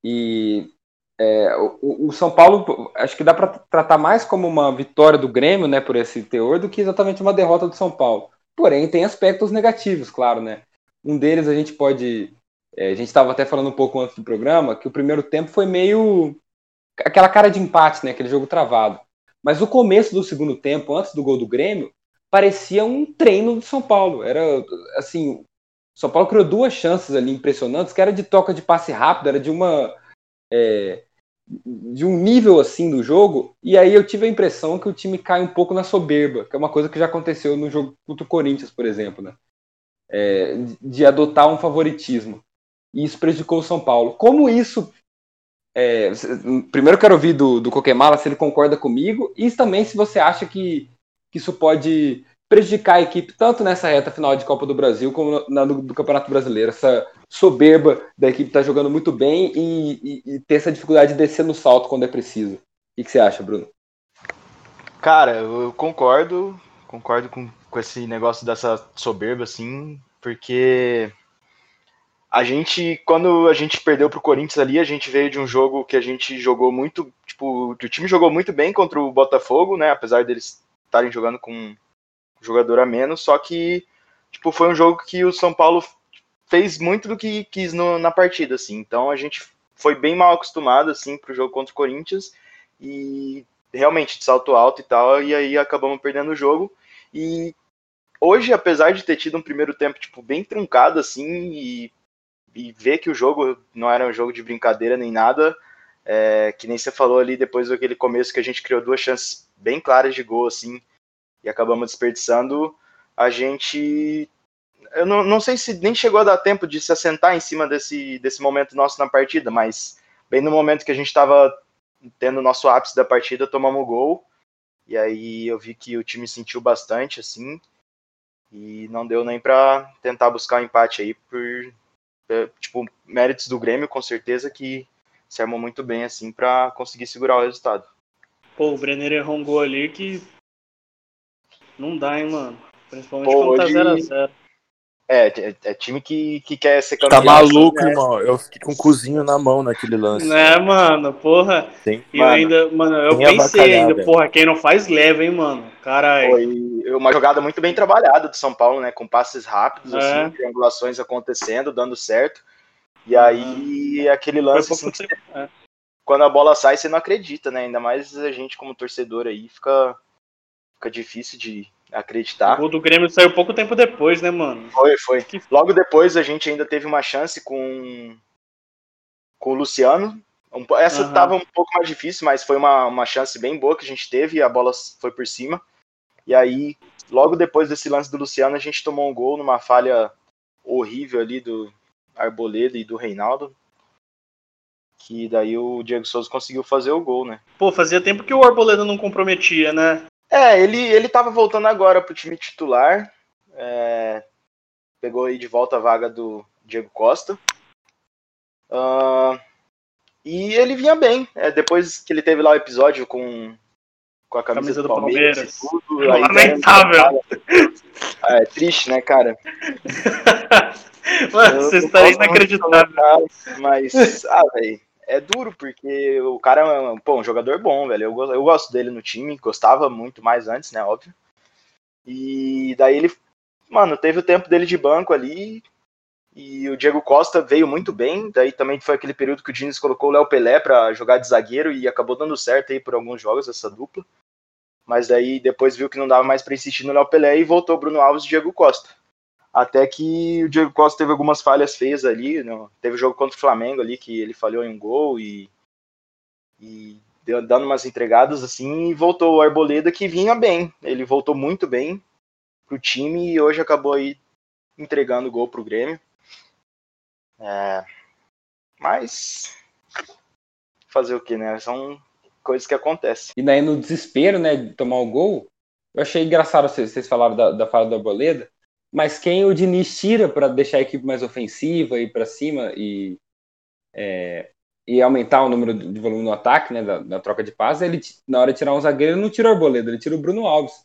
E é, o, o, São Paulo, acho que dá para tratar mais como uma vitória do Grêmio, né, por esse teor, do que exatamente uma derrota do São Paulo. Porém, tem aspectos negativos, claro, né? Um deles a gente pode. É, a gente estava até falando um pouco antes do programa que o primeiro tempo foi meio. aquela cara de empate, né? Aquele jogo travado. Mas o começo do segundo tempo, antes do gol do Grêmio, parecia um treino do São Paulo. Era assim. São Paulo criou duas chances ali impressionantes, que era de toca de passe rápido, era de uma. É, de um nível assim do jogo, e aí eu tive a impressão que o time cai um pouco na soberba, que é uma coisa que já aconteceu no jogo contra o Corinthians, por exemplo, né? É, de adotar um favoritismo. E isso prejudicou o São Paulo. Como isso. É, primeiro quero ouvir do, do Coquemala se ele concorda comigo, e também se você acha que, que isso pode prejudicar a equipe tanto nessa reta final de Copa do Brasil como na do, do Campeonato Brasileiro. Essa soberba da equipe estar tá jogando muito bem e, e, e, ter essa dificuldade de descer no salto quando é preciso. O que, que você acha, Bruno? Cara, eu concordo, concordo com, com esse negócio dessa soberba, assim, porque a gente, quando a gente perdeu pro Corinthians ali, a gente veio de um jogo que a gente jogou muito, tipo, o time jogou muito bem contra o Botafogo, né, apesar deles estarem jogando com jogador a menos, só que tipo, foi um jogo que o São Paulo fez muito do que quis no, na partida, assim. Então a gente foi bem mal acostumado assim para o jogo contra o Corinthians e realmente de salto alto e tal, e aí acabamos perdendo o jogo. E hoje, apesar de ter tido um primeiro tempo tipo bem truncado assim e, e ver que o jogo não era um jogo de brincadeira nem nada, é, que nem você falou ali depois daquele começo que a gente criou duas chances bem claras de gol assim e acabamos desperdiçando, a gente. Eu não, não sei se nem chegou a dar tempo de se assentar em cima desse, desse momento nosso na partida, mas bem no momento que a gente estava tendo o nosso ápice da partida, tomamos o gol. E aí eu vi que o time sentiu bastante, assim, e não deu nem para tentar buscar o um empate aí por é, tipo méritos do Grêmio, com certeza que se armou muito bem assim para conseguir segurar o resultado. Pô, o Brenner errou um gol ali que não dá, hein, mano. Principalmente Pô, quando tá 0x0. É, é, é, time que, que quer ser campeão. Tá maluco, né? irmão. Eu fiquei com o cozinho na mão naquele lance. Né, mano, porra. Tem, e mano, ainda, mano, eu pensei ainda, porra, quem não faz leva, hein, mano. Caralho. Foi uma jogada muito bem trabalhada do São Paulo, né? Com passes rápidos, é. assim, triangulações acontecendo, dando certo. E aí, aquele lance. Assim, que, é. Quando a bola sai, você não acredita, né? Ainda mais a gente, como torcedor aí, fica fica difícil de acreditar. O gol do Grêmio saiu pouco tempo depois, né, mano? Foi, foi. Logo depois a gente ainda teve uma chance com, com o Luciano. Essa uhum. tava um pouco mais difícil, mas foi uma, uma chance bem boa que a gente teve e a bola foi por cima. E aí, logo depois desse lance do Luciano, a gente tomou um gol numa falha horrível ali do Arboleda e do Reinaldo. Que daí o Diego Souza conseguiu fazer o gol, né? Pô, fazia tempo que o Arboleda não comprometia, né? É, ele, ele tava voltando agora pro time titular. É, pegou aí de volta a vaga do Diego Costa. Uh, e ele vinha bem. É, depois que ele teve lá o episódio com, com a camisa, camisa do, do, Palmeiras. Palmeiras. Tudo, Lamentável. É, é, triste, né, cara? Mano, você está inacreditável. Mas, ah, velho é duro, porque o cara é pô, um jogador bom, velho. Eu, eu gosto dele no time, gostava muito mais antes, né? Óbvio. E daí ele, mano, teve o tempo dele de banco ali E o Diego Costa veio muito bem, daí também foi aquele período que o Diniz colocou o Léo Pelé para jogar de zagueiro e acabou dando certo aí por alguns jogos essa dupla. Mas daí depois viu que não dava mais para insistir no Léo Pelé e voltou Bruno Alves e Diego Costa. Até que o Diego Costa teve algumas falhas feias ali, no, teve jogo contra o Flamengo ali que ele falhou em um gol e, e deu, dando umas entregadas assim e voltou o Arboleda que vinha bem. Ele voltou muito bem pro time e hoje acabou aí entregando o gol pro Grêmio. É, mas fazer o que, né? São coisas que acontecem. E daí no desespero, né, de tomar o gol, eu achei engraçado vocês, vocês falaram da, da fala do Arboleda, mas quem o Diniz tira para deixar a equipe mais ofensiva e para cima e, é, e aumentar o número de volume no ataque, né, da, da troca de passes, ele na hora de tirar um zagueiro, ele não tira o Arboleda, ele tira o Bruno Alves.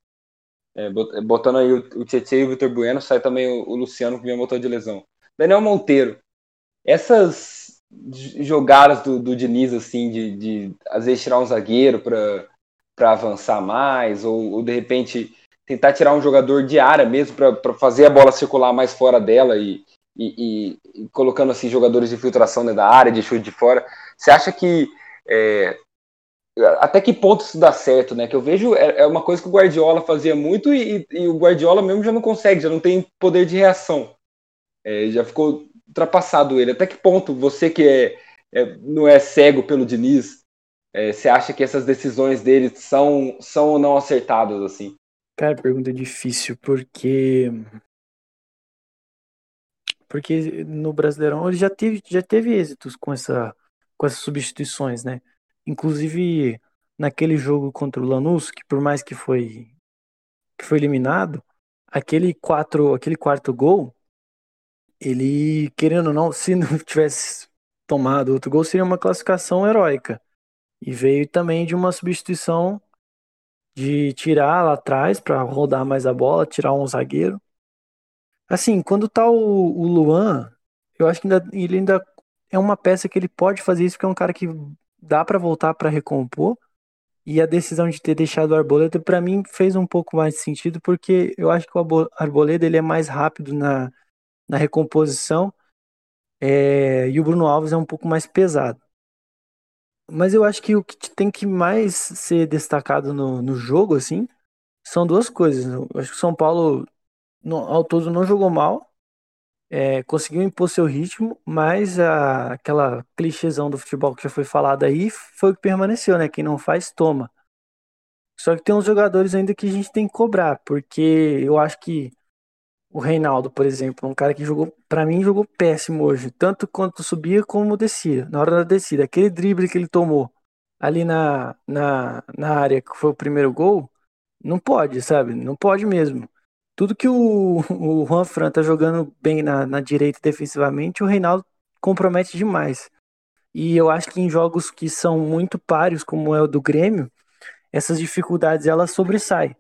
É, botando aí o, o Tietchan e o Vitor Bueno, sai também o, o Luciano que vinha motor de lesão. Daniel Monteiro, essas jogadas do, do Diniz, assim, de, de às vezes tirar um zagueiro para avançar mais, ou, ou, de repente tentar tirar um jogador de área mesmo para fazer a bola circular mais fora dela e, e, e, e colocando assim jogadores de filtração dentro da área, de chute de fora. Você acha que é, até que ponto isso dá certo, né? Que eu vejo é, é uma coisa que o Guardiola fazia muito e, e, o Guardiola mesmo já não consegue, já não tem poder de reação. É, já ficou ultrapassado ele. Até que ponto você que é, é não é cego pelo Diniz, é, você acha que essas decisões dele são, são ou não acertadas assim? Cara, pergunta difícil, porque porque no Brasileirão ele já teve, já teve êxitos com essa com essas substituições, né? Inclusive naquele jogo contra o Lanús, que por mais que foi que foi eliminado, aquele quatro, aquele quarto gol ele, querendo ou não, se não tivesse tomado outro gol, seria uma classificação heróica. E veio também de uma substituição de tirar lá atrás para rodar mais a bola, tirar um zagueiro. Assim, quando tá o, o Luan, eu acho que ainda, ele ainda é uma peça que ele pode fazer isso, porque é um cara que dá para voltar para recompor. E a decisão de ter deixado o Arboleda, para mim, fez um pouco mais de sentido, porque eu acho que o Arboleda ele é mais rápido na, na recomposição. É, e o Bruno Alves é um pouco mais pesado. Mas eu acho que o que tem que mais ser destacado no, no jogo, assim, são duas coisas. Eu acho que o São Paulo, no, ao todo, não jogou mal, é, conseguiu impor seu ritmo, mas a, aquela clichêzão do futebol que já foi falado aí foi o que permaneceu, né? Quem não faz, toma. Só que tem uns jogadores ainda que a gente tem que cobrar, porque eu acho que o Reinaldo, por exemplo, um cara que jogou, para mim, jogou péssimo hoje, tanto quanto subia como descia, na hora da descida. Aquele drible que ele tomou ali na, na, na área, que foi o primeiro gol, não pode, sabe? Não pode mesmo. Tudo que o, o Juan Fran tá jogando bem na, na direita defensivamente, o Reinaldo compromete demais. E eu acho que em jogos que são muito páreos, como é o do Grêmio, essas dificuldades elas sobressaem.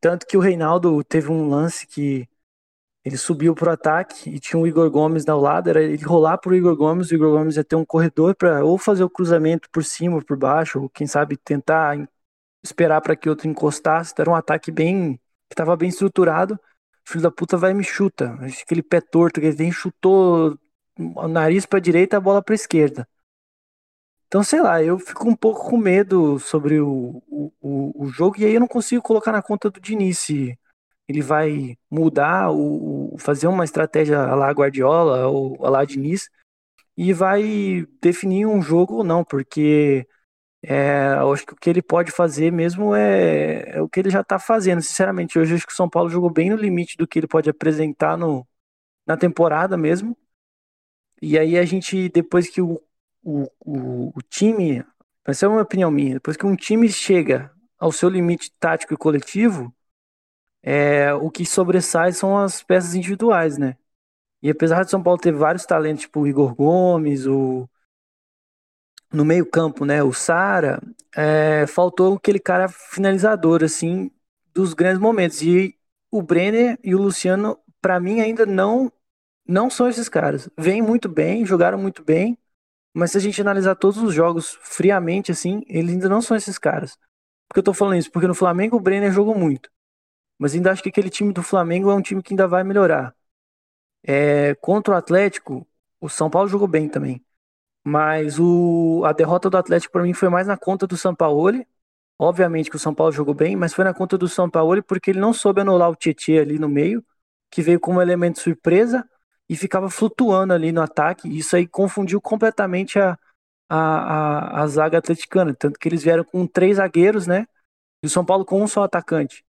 Tanto que o Reinaldo teve um lance que ele subiu pro ataque e tinha o Igor Gomes ao lado, era ele rolar pro Igor Gomes, o Igor Gomes ia ter um corredor para ou fazer o cruzamento por cima ou por baixo, ou quem sabe tentar esperar para que outro encostasse. Então, era um ataque bem que estava bem estruturado. O filho da puta vai e me chuta. Aquele pé torto que ele tem, chutou o nariz para direita, a bola para esquerda. Então, sei lá, eu fico um pouco com medo sobre o, o, o jogo e aí eu não consigo colocar na conta do Diniz se ele vai mudar, o, fazer uma estratégia a la Guardiola ou a la Diniz e vai definir um jogo ou não, porque é, eu acho que o que ele pode fazer mesmo é, é o que ele já está fazendo. Sinceramente, hoje eu acho que o São Paulo jogou bem no limite do que ele pode apresentar no, na temporada mesmo. E aí a gente, depois que o, o, o, o time, essa é uma opinião minha, depois que um time chega ao seu limite tático e coletivo, é, o que sobressai são as peças individuais, né? E apesar de São Paulo ter vários talentos, tipo o Igor Gomes, o no meio campo, né, o Sara, é, faltou aquele cara finalizador, assim, dos grandes momentos. E o Brenner e o Luciano, para mim, ainda não não são esses caras. Vêm muito bem, jogaram muito bem, mas se a gente analisar todos os jogos friamente, assim, eles ainda não são esses caras. Por que eu tô falando isso? Porque no Flamengo o Brenner jogou muito. Mas ainda acho que aquele time do Flamengo é um time que ainda vai melhorar. É, contra o Atlético, o São Paulo jogou bem também. Mas o, a derrota do Atlético para mim foi mais na conta do São Paulo. Obviamente que o São Paulo jogou bem, mas foi na conta do São Paulo porque ele não soube anular o Tietchan ali no meio, que veio como elemento surpresa e ficava flutuando ali no ataque. Isso aí confundiu completamente a, a, a, a zaga atleticana. Tanto que eles vieram com três zagueiros, né? E o São Paulo com um só atacante.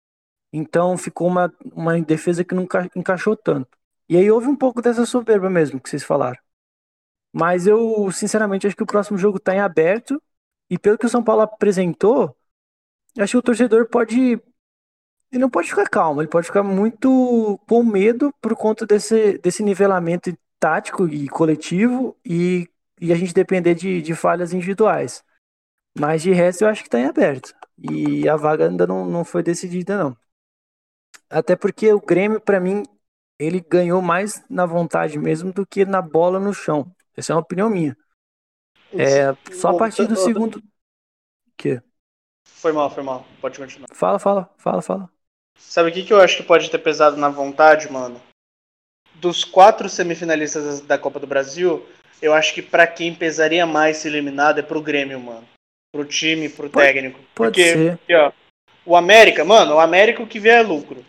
Então ficou uma, uma defesa que não encaixou tanto. E aí houve um pouco dessa soberba mesmo que vocês falaram. Mas eu, sinceramente, acho que o próximo jogo está em aberto. E pelo que o São Paulo apresentou, acho que o torcedor pode. Ele não pode ficar calmo, ele pode ficar muito com medo por conta desse, desse nivelamento tático e coletivo e, e a gente depender de, de falhas individuais. Mas de resto eu acho que está em aberto. E a vaga ainda não, não foi decidida, não. Até porque o Grêmio, para mim, ele ganhou mais na vontade mesmo do que na bola no chão. Essa é uma opinião minha. É, só a partir do segundo. Que? Foi mal, foi mal. Pode continuar. Fala, fala, fala, fala. Sabe o que, que eu acho que pode ter pesado na vontade, mano? Dos quatro semifinalistas da Copa do Brasil, eu acho que para quem pesaria mais ser eliminado é pro Grêmio, mano. Pro time, pro pode, técnico. Pode Porque, ser. Porque, ó, o América, mano, o América o que vier é lucro.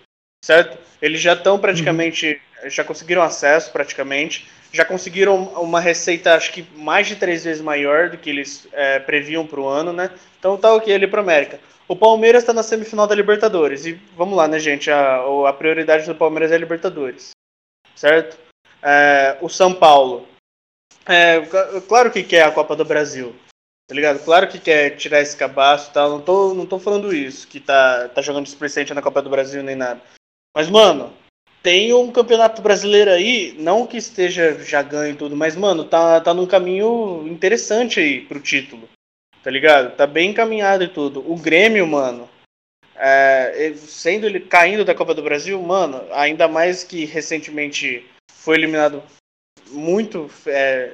Certo? Eles já estão praticamente. Uhum. Já conseguiram acesso praticamente já conseguiram uma receita, acho que mais de três vezes maior do que eles é, previam para o ano, né? Então tá ok ali para América. O Palmeiras está na semifinal da Libertadores. E vamos lá, né, gente? A, a prioridade do Palmeiras é a Libertadores. Certo? É, o São Paulo. É, claro que quer a Copa do Brasil. Tá ligado? Claro que quer tirar esse cabaço e tal. Não tô, não tô falando isso, que tá, tá jogando displicente na Copa do Brasil nem nada. Mas, mano, tem um campeonato brasileiro aí, não que esteja já ganho e tudo, mas, mano, tá, tá num caminho interessante aí pro título. Tá ligado? Tá bem encaminhado e tudo. O Grêmio, mano, é, sendo ele caindo da Copa do Brasil, mano, ainda mais que recentemente foi eliminado muito é,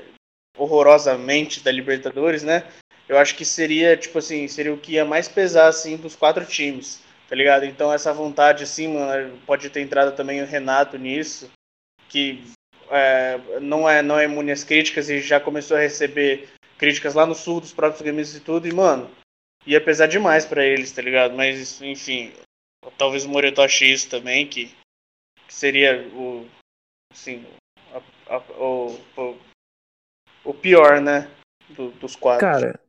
horrorosamente da Libertadores, né? Eu acho que seria, tipo assim, seria o que ia mais pesar, assim, dos quatro times tá ligado? Então essa vontade, assim, mano, pode ter entrado também o Renato nisso, que é, não, é, não é imune às críticas e já começou a receber críticas lá no sul dos próprios gremistas e tudo, e, mano, ia pesar demais para eles, tá ligado? Mas, enfim, talvez o Moreto ache isso também, que, que seria o, assim, a, a, o, o, o, pior, né, do, dos quatro. Cara,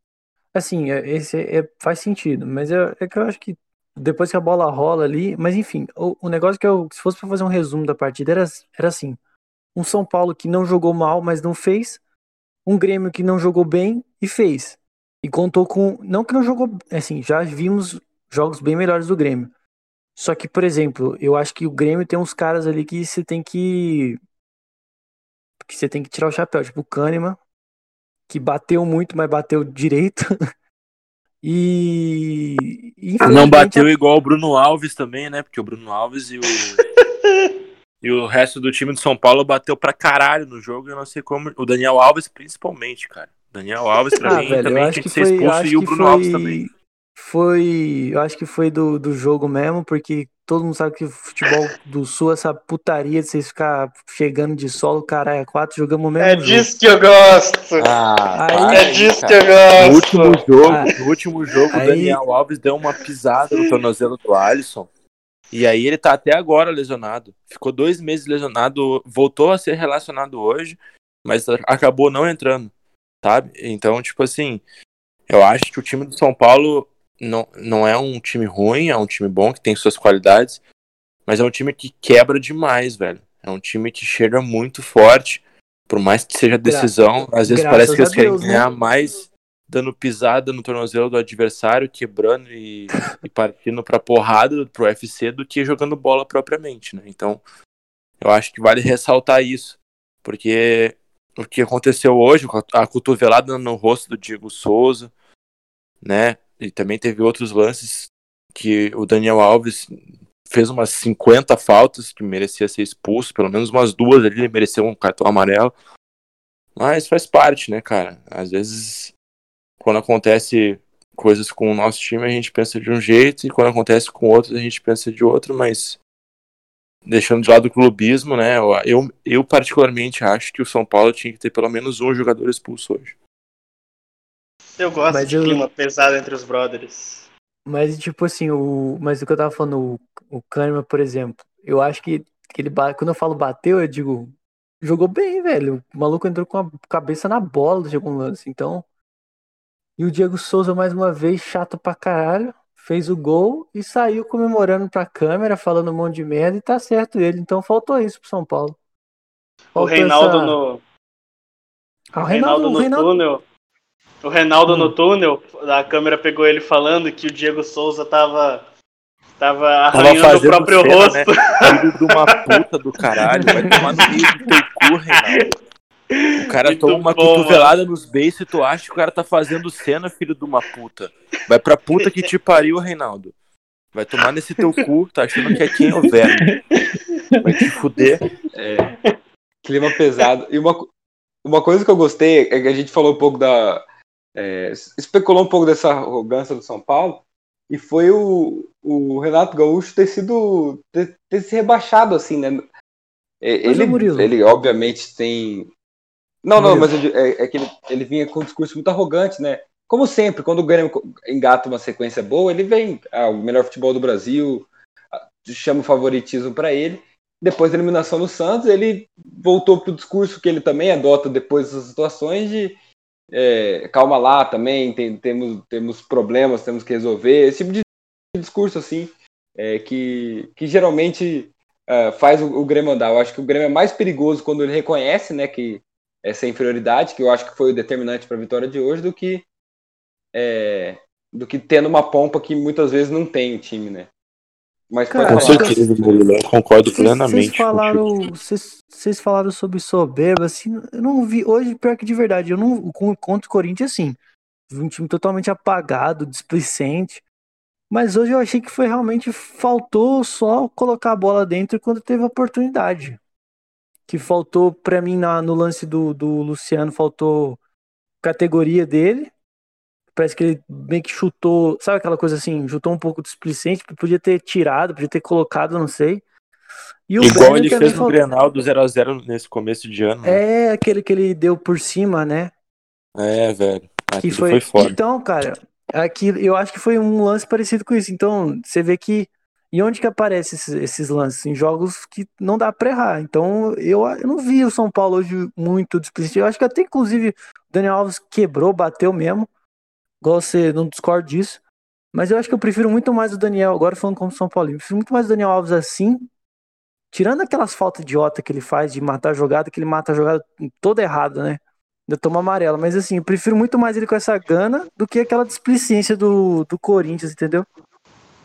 assim, é, esse é, faz sentido, mas é, é que eu acho que depois que a bola rola ali, mas enfim, o, o negócio que eu, se fosse para fazer um resumo da partida, era, era assim: um São Paulo que não jogou mal, mas não fez, um Grêmio que não jogou bem e fez. E contou com. Não que não jogou. Assim, já vimos jogos bem melhores do Grêmio. Só que, por exemplo, eu acho que o Grêmio tem uns caras ali que você tem que. Que você tem que tirar o chapéu. Tipo o Kahneman, que bateu muito, mas bateu direito. E. Não bateu igual o Bruno Alves também, né? Porque o Bruno Alves e o. e o resto do time do São Paulo bateu pra caralho no jogo. Eu não sei como. O Daniel Alves, principalmente, cara. Daniel Alves, pra ah, mim, velho, também tinha que, ser expulso e o Bruno foi... Alves também. Foi. Eu acho que foi do, do jogo mesmo, porque todo mundo sabe que o futebol do Sul, essa putaria de vocês ficar chegando de solo, caralho, a quatro, jogamos o mesmo. É jogo. disso que eu gosto. Ah, aí, é disso cara. que eu gosto. No último jogo, ah, no último jogo, aí... o Daniel Alves deu uma pisada no tornozelo do Alisson. E aí ele tá até agora lesionado. Ficou dois meses lesionado, voltou a ser relacionado hoje, mas acabou não entrando, sabe? Então, tipo assim, eu acho que o time do São Paulo não, não é um time ruim, é um time bom, que tem suas qualidades, mas é um time que quebra demais, velho. É um time que chega muito forte, por mais que seja decisão, Gra às vezes parece que eles querem né? ganhar mais dando pisada no tornozelo do adversário, quebrando e, e partindo pra porrada pro UFC do que jogando bola propriamente, né? Então, eu acho que vale ressaltar isso, porque o que aconteceu hoje, a cotovelada no rosto do Diego Souza, né? E também teve outros lances que o Daniel Alves fez umas 50 faltas que merecia ser expulso, pelo menos umas duas ali ele mereceu um cartão amarelo. Mas faz parte, né, cara? Às vezes, quando acontece coisas com o nosso time, a gente pensa de um jeito, e quando acontece com outros, a gente pensa de outro, mas deixando de lado o clubismo, né? Eu, eu, particularmente acho que o São Paulo tinha que ter pelo menos um jogador expulso hoje. Eu gosto Mas de eu- clima pesado entre os brothers. Mas, tipo assim, o. Mas o que eu tava falando, o, o Kahneman, por exemplo, eu acho que, que ele quando eu falo bateu, eu digo, jogou bem, velho. O maluco entrou com a cabeça na bola de algum lance, então. E o Diego Souza, mais uma vez, chato pra caralho, fez o gol e saiu comemorando pra câmera, falando um monte de merda, e tá certo ele. Então faltou isso pro São Paulo. O Faltou Reinaldo essa- no. Ah, O Reinaldo no túnel. O Reinaldo Hum. no túnel, a câmera pegou ele falando que o Diego Souza tava. Tava Tava arranhando o próprio cena, rosto. né? Filho de uma puta do caralho. Vai tomar no meio do teu cu, Reinaldo. O cara Muito toma uma bom, cotovelada nos beiços e tu acha que o cara tá fazendo cena, filho de uma puta. Vai pra puta que te pariu, Reinaldo. Vai tomar nesse teu cu, tá achando que é quem o verme. Vai te fuder. É, clima pesado. E uma, uma coisa que eu gostei é que a gente falou um pouco da. É, especulou um pouco dessa arrogância do São Paulo. E foi o, o Renato Gaúcho ter sido. ter, ter se rebaixado, assim, né? É, Ele, Murilo. ele obviamente tem. Não, não, mas eu é, é que ele, ele vinha com um discurso muito arrogante, né? Como sempre, quando o Grêmio engata uma sequência boa, ele vem, ah, o melhor futebol do Brasil, ah, chama o favoritismo para ele. Depois da eliminação do Santos, ele voltou pro discurso que ele também adota depois dessas situações de é, calma lá também, tem- temos, temos problemas, temos que resolver. Esse tipo de discurso assim, é, que, que geralmente ah, faz o, o Grêmio andar. Eu acho que o Grêmio é mais perigoso quando ele reconhece né, que essa inferioridade, que eu acho que foi o determinante para a vitória de hoje, do que é, do que tendo uma pompa que muitas vezes não tem o time, né? Mas Cara, Com certeza. Eu concordo Vocês- plenamente. Vocês falaram, vocês, falaram sobre soberba, assim, eu não vi, hoje, pior que de verdade, eu não, contra o Corinthians, assim, um time totalmente apagado, displicente, mas hoje eu achei que foi realmente, faltou só colocar a bola dentro quando teve a oportunidade, que faltou pra mim na- no lance do, do Luciano, faltou categoria dele, parece que ele meio que chutou, sabe aquela coisa assim, chutou um pouco displicente, podia ter tirado, podia ter colocado, não sei. E o Igual Werner ele fez no faltou- Grenal do 0x0 nesse começo de ano. né? É aquele que ele deu por cima, né? É, velho. Que foi... foi foda. Então, cara, aqui eu acho que foi um lance parecido com isso. Então, você vê que e onde que aparecem esses, esses lances? Em jogos que não dá pra errar. Então, eu, eu não vi o São Paulo hoje muito displicente. Eu acho que até, inclusive, o Daniel Alves quebrou, bateu mesmo. Igual você não discorda disso. Mas eu acho que eu prefiro muito mais o Daniel, agora falando como São Paulo, eu prefiro muito mais o Daniel Alves assim, tirando aquelas faltas idiota que ele faz de matar a jogada, que ele mata a jogada toda errada, né? Ainda toma amarela. Mas assim, eu prefiro muito mais ele com essa gana do que aquela displicência do, do Corinthians, entendeu?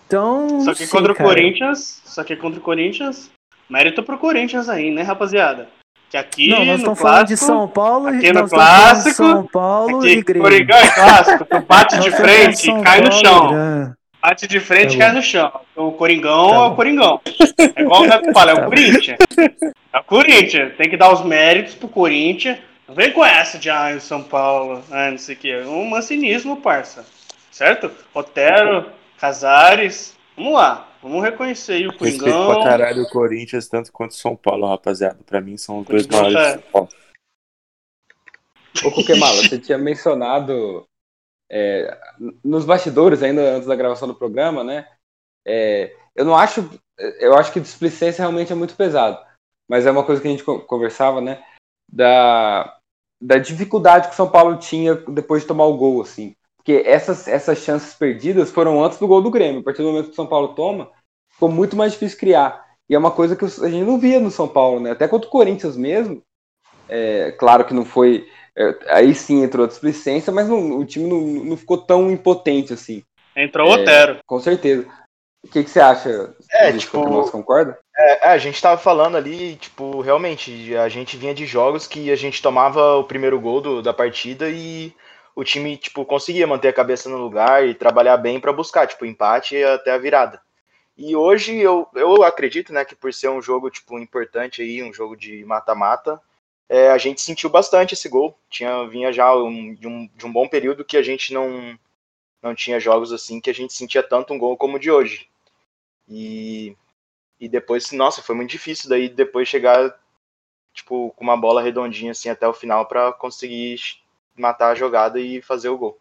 Então. Só que sei, contra o cara. Corinthians, só que contra o Corinthians, mérito pro Corinthians aí, né, rapaziada? Que aqui Não, nós no estamos falando de clássico, São Paulo e aqui no clássico, São Paulo aqui e Grêmio. Coringão é clássico, tu bate de frente e cai no Paulo e chão. Bate de frente e Tá cai no chão. O Coringão Tá é o Coringão. É igual o Neto fala, é Tá o bom. Corinthians. É o Corinthians. Tem que dar os méritos pro Corinthians. Não vem com essa de ah, o São Paulo, ah, não sei o que. É um mancinismo, parça. Certo? Otero, Casares. Vamos lá. Vamos reconhecer aí o Respeito pra Coringão. caralho o Corinthians, tanto quanto o São Paulo, rapaziada. Pra mim são os dois Coringão maiores de São Paulo. Ô, Coquemala, você tinha mencionado é, nos bastidores, ainda antes da gravação do programa, né? é, eu não acho. Eu acho que displicência realmente é muito pesado. Mas é uma coisa que a gente co- conversava, né? Da, da dificuldade que o São Paulo tinha depois de tomar o gol, assim. Porque essas, essas chances perdidas foram antes do gol do Grêmio. A partir do momento que o São Paulo toma, ficou muito mais difícil criar. E é uma coisa que a gente não via no São Paulo, né? Até contra o Corinthians mesmo. É, claro que não foi. é, aí sim entrou a displicência, mas não- o time não, não ficou tão impotente assim. Entrou o É, Otero. Com certeza. O que, que você acha É, disso, tipo? Você concorda? É, a gente tava falando ali, tipo, realmente, a gente vinha de jogos que a gente tomava o primeiro gol do- da partida e o time, tipo, conseguia manter a cabeça no lugar e trabalhar bem pra buscar, tipo, empate até a virada. E hoje eu, eu acredito, né, que por ser um jogo, tipo, importante aí, um jogo de mata-mata, é, a gente sentiu bastante esse gol. Tinha, vinha já um- de, um, de um bom período que a gente não, não tinha jogos assim que a gente sentia tanto um gol como o de hoje. E E depois, nossa, foi muito difícil daí depois chegar, tipo, com uma bola redondinha assim até o final para conseguir matar a jogada e fazer o gol.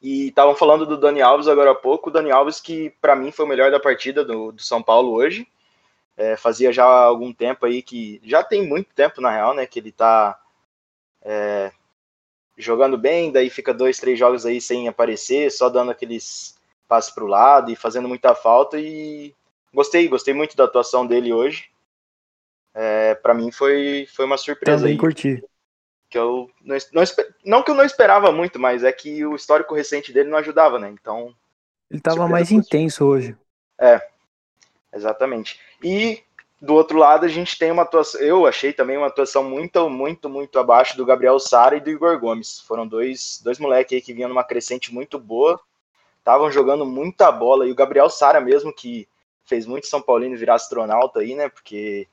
E estavam falando do Dani Alves agora há pouco. O Dani Alves, que para mim foi o melhor da partida do, do São Paulo hoje. É, fazia já algum tempo aí que. Já tem muito tempo, na real, né? Que ele tá é, jogando bem, daí fica dois, três jogos aí sem aparecer, só dando aqueles passes para o lado e fazendo muita falta. E gostei, gostei muito da atuação dele hoje. É, para mim foi, foi uma surpresa. Também aí, curti. Que eu não, não, não, que eu não esperava muito, mas é que o histórico recente dele não ajudava, né? Então. Ele tava mais intenso hoje. É, exatamente. E do outro lado, a gente tem uma atuação. Eu achei também uma atuação muito, muito, muito abaixo do Gabriel Sara e do Igor Gomes. Foram dois, dois moleques aí que vinham numa crescente muito boa, estavam jogando muita bola. E o Gabriel Sara mesmo, que fez muito São Paulino virar astronauta aí, né? Porque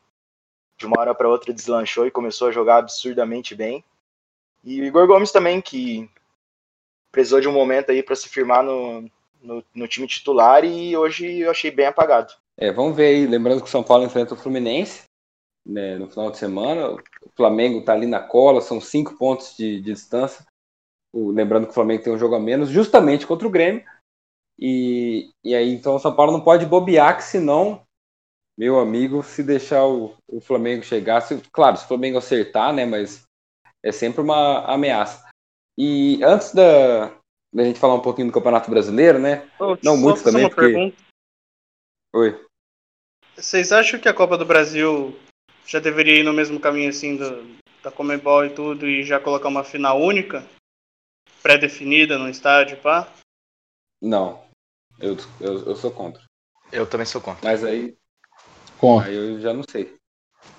de uma hora para outra deslanchou e começou a jogar absurdamente bem. E o Igor Gomes também, que precisou de um momento aí para se firmar no, no, no, time titular e hoje eu achei bem apagado. É, vamos ver aí, lembrando que o São Paulo enfrenta o Fluminense né, no final de semana. O Flamengo está ali na cola, são cinco pontos de, de distância. O, lembrando que o Flamengo tem um jogo a menos, justamente contra o Grêmio. E, e aí, então, o São Paulo não pode bobear, que senão, meu amigo, se deixar o, o Flamengo chegar, se, claro, se o Flamengo acertar, né, mas é sempre uma ameaça. E antes da, da gente falar um pouquinho do Campeonato Brasileiro, né? Ô, não muito também, porque... pergunta. Oi. Vocês acham que a Copa do Brasil já deveria ir no mesmo caminho assim do, da Comebol e tudo e já colocar uma final única? Pré-definida no estádio, pá? Não. Eu, eu, eu sou contra. Eu também sou contra. Mas aí, Contra. aí eu já não sei.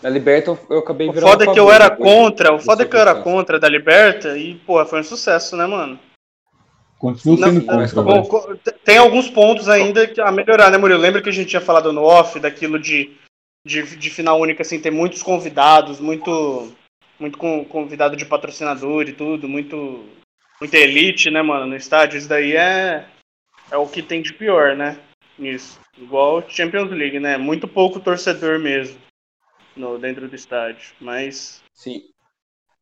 Na Liberta eu, eu acabei O virando foda é que eu era contra, o foda é que eu era contra da Liberta e, porra, foi um sucesso, né, mano? Continuo Não, sendo mas contra, bom. Co- Tem alguns pontos ainda que- a melhorar, né, Murilo? Lembra que a gente tinha falado no off daquilo de, de, de final única, assim, ter muitos convidados, muito, muito convidado de patrocinador e tudo, muito, muita elite, né, mano, no estádio. Isso daí é, é o que tem de pior, né, nisso. Igual Champions League, né? Muito pouco torcedor mesmo no, dentro do estádio. Mas Sim.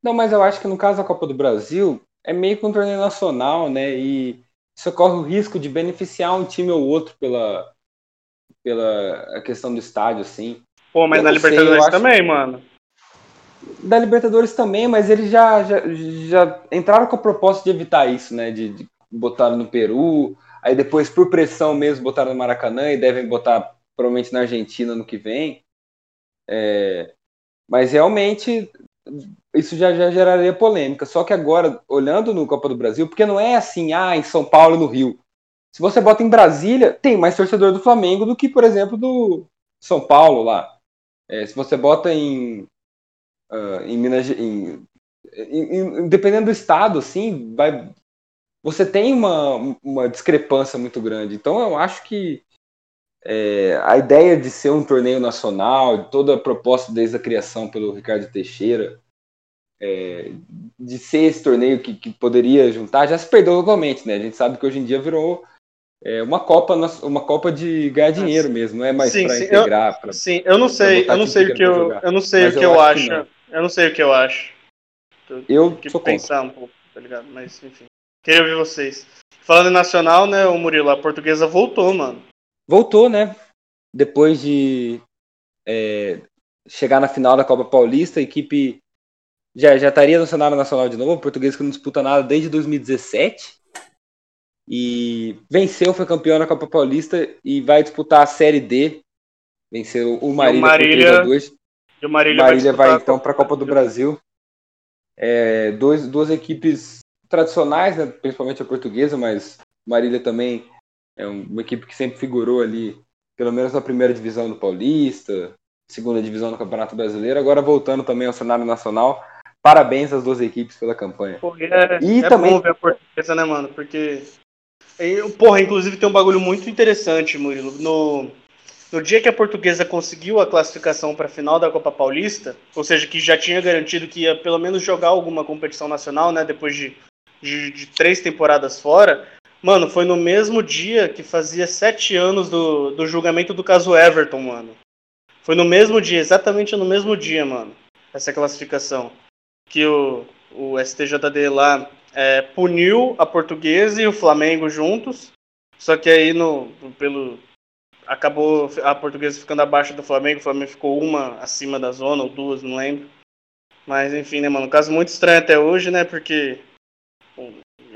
Não, mas eu acho que no caso da Copa do Brasil é meio que um torneio nacional, né? E isso corre o risco de beneficiar um time ou outro pela, pela a questão do estádio, assim. Pô, mas Eu na sei, Libertadores acho- também, mano. Da Libertadores também, mas eles já, já, já entraram com a proposta de evitar isso, né? De, de botar no Peru, aí depois, por pressão mesmo, botaram no Maracanã e devem botar provavelmente na Argentina no que vem. É, mas realmente isso já, já geraria polêmica. Só que agora, olhando no Copa do Brasil, porque não é assim, ah, em São Paulo no Rio. Se você bota em Brasília, tem mais torcedor do Flamengo do que, por exemplo, do São Paulo lá. É, se você bota em, ah, em Minas em- em- dependendo do estado, assim, vai, você tem uma, uma discrepância muito grande. Então eu acho que é, a ideia de ser um torneio nacional, toda a proposta desde a criação pelo Ricardo Teixeira, é, de ser esse torneio que, que poderia juntar, já se perdeu totalmente, né? A gente sabe que hoje em dia virou é, uma Copa, uma Copa de ganhar dinheiro mesmo, não é mais Sim, para integrar, pra- Sim, eu não sei, eu não sei o que eu, eu não sei Mas o que eu eu, acho que acho. Eu não sei o que eu acho. Tô- Eu que sou contra. pensar um pouco, tá ligado? Mas enfim. Queria ouvir vocês. Falando em nacional, né, o Murilo, a portuguesa voltou, mano. Voltou, né? Depois de é, chegar na final da Copa Paulista, a equipe já, já estaria no cenário nacional de novo, o português que não disputa nada desde 2017. E venceu, foi campeão na Copa Paulista e vai disputar a Série D. Venceu o Marília, Marília por 3 a 2. E o Marília, Marília vai, disputar então para a Copa do Brasil. É, dois, duas equipes tradicionais, né, principalmente a portuguesa, mas Marília também é um- uma equipe que sempre figurou ali, pelo menos na primeira divisão do Paulista, segunda divisão do Campeonato Brasileiro, agora voltando também ao cenário nacional. Parabéns às duas equipes pela campanha. Pô, e é, E é também- bom ver a portuguesa, né, mano? Porque. Porra, inclusive tem um bagulho muito interessante, Murilo. No, no dia que a portuguesa conseguiu a classificação para a final da Copa Paulista, ou seja, que já tinha garantido que ia pelo menos jogar alguma competição nacional, né? Depois de, de, de três temporadas fora, Mano, foi no mesmo dia que fazia sete anos do, do julgamento do caso Everton, mano. Foi no mesmo dia, exatamente no mesmo dia, mano. Essa classificação. Que o, o STJD lá é, puniu a Portuguesa e o Flamengo juntos. Só que aí no, pelo, acabou a Portuguesa ficando abaixo do Flamengo. O Flamengo ficou uma acima da zona, ou duas, não lembro. Mas enfim, né, mano? Caso muito estranho até hoje, né? Porque.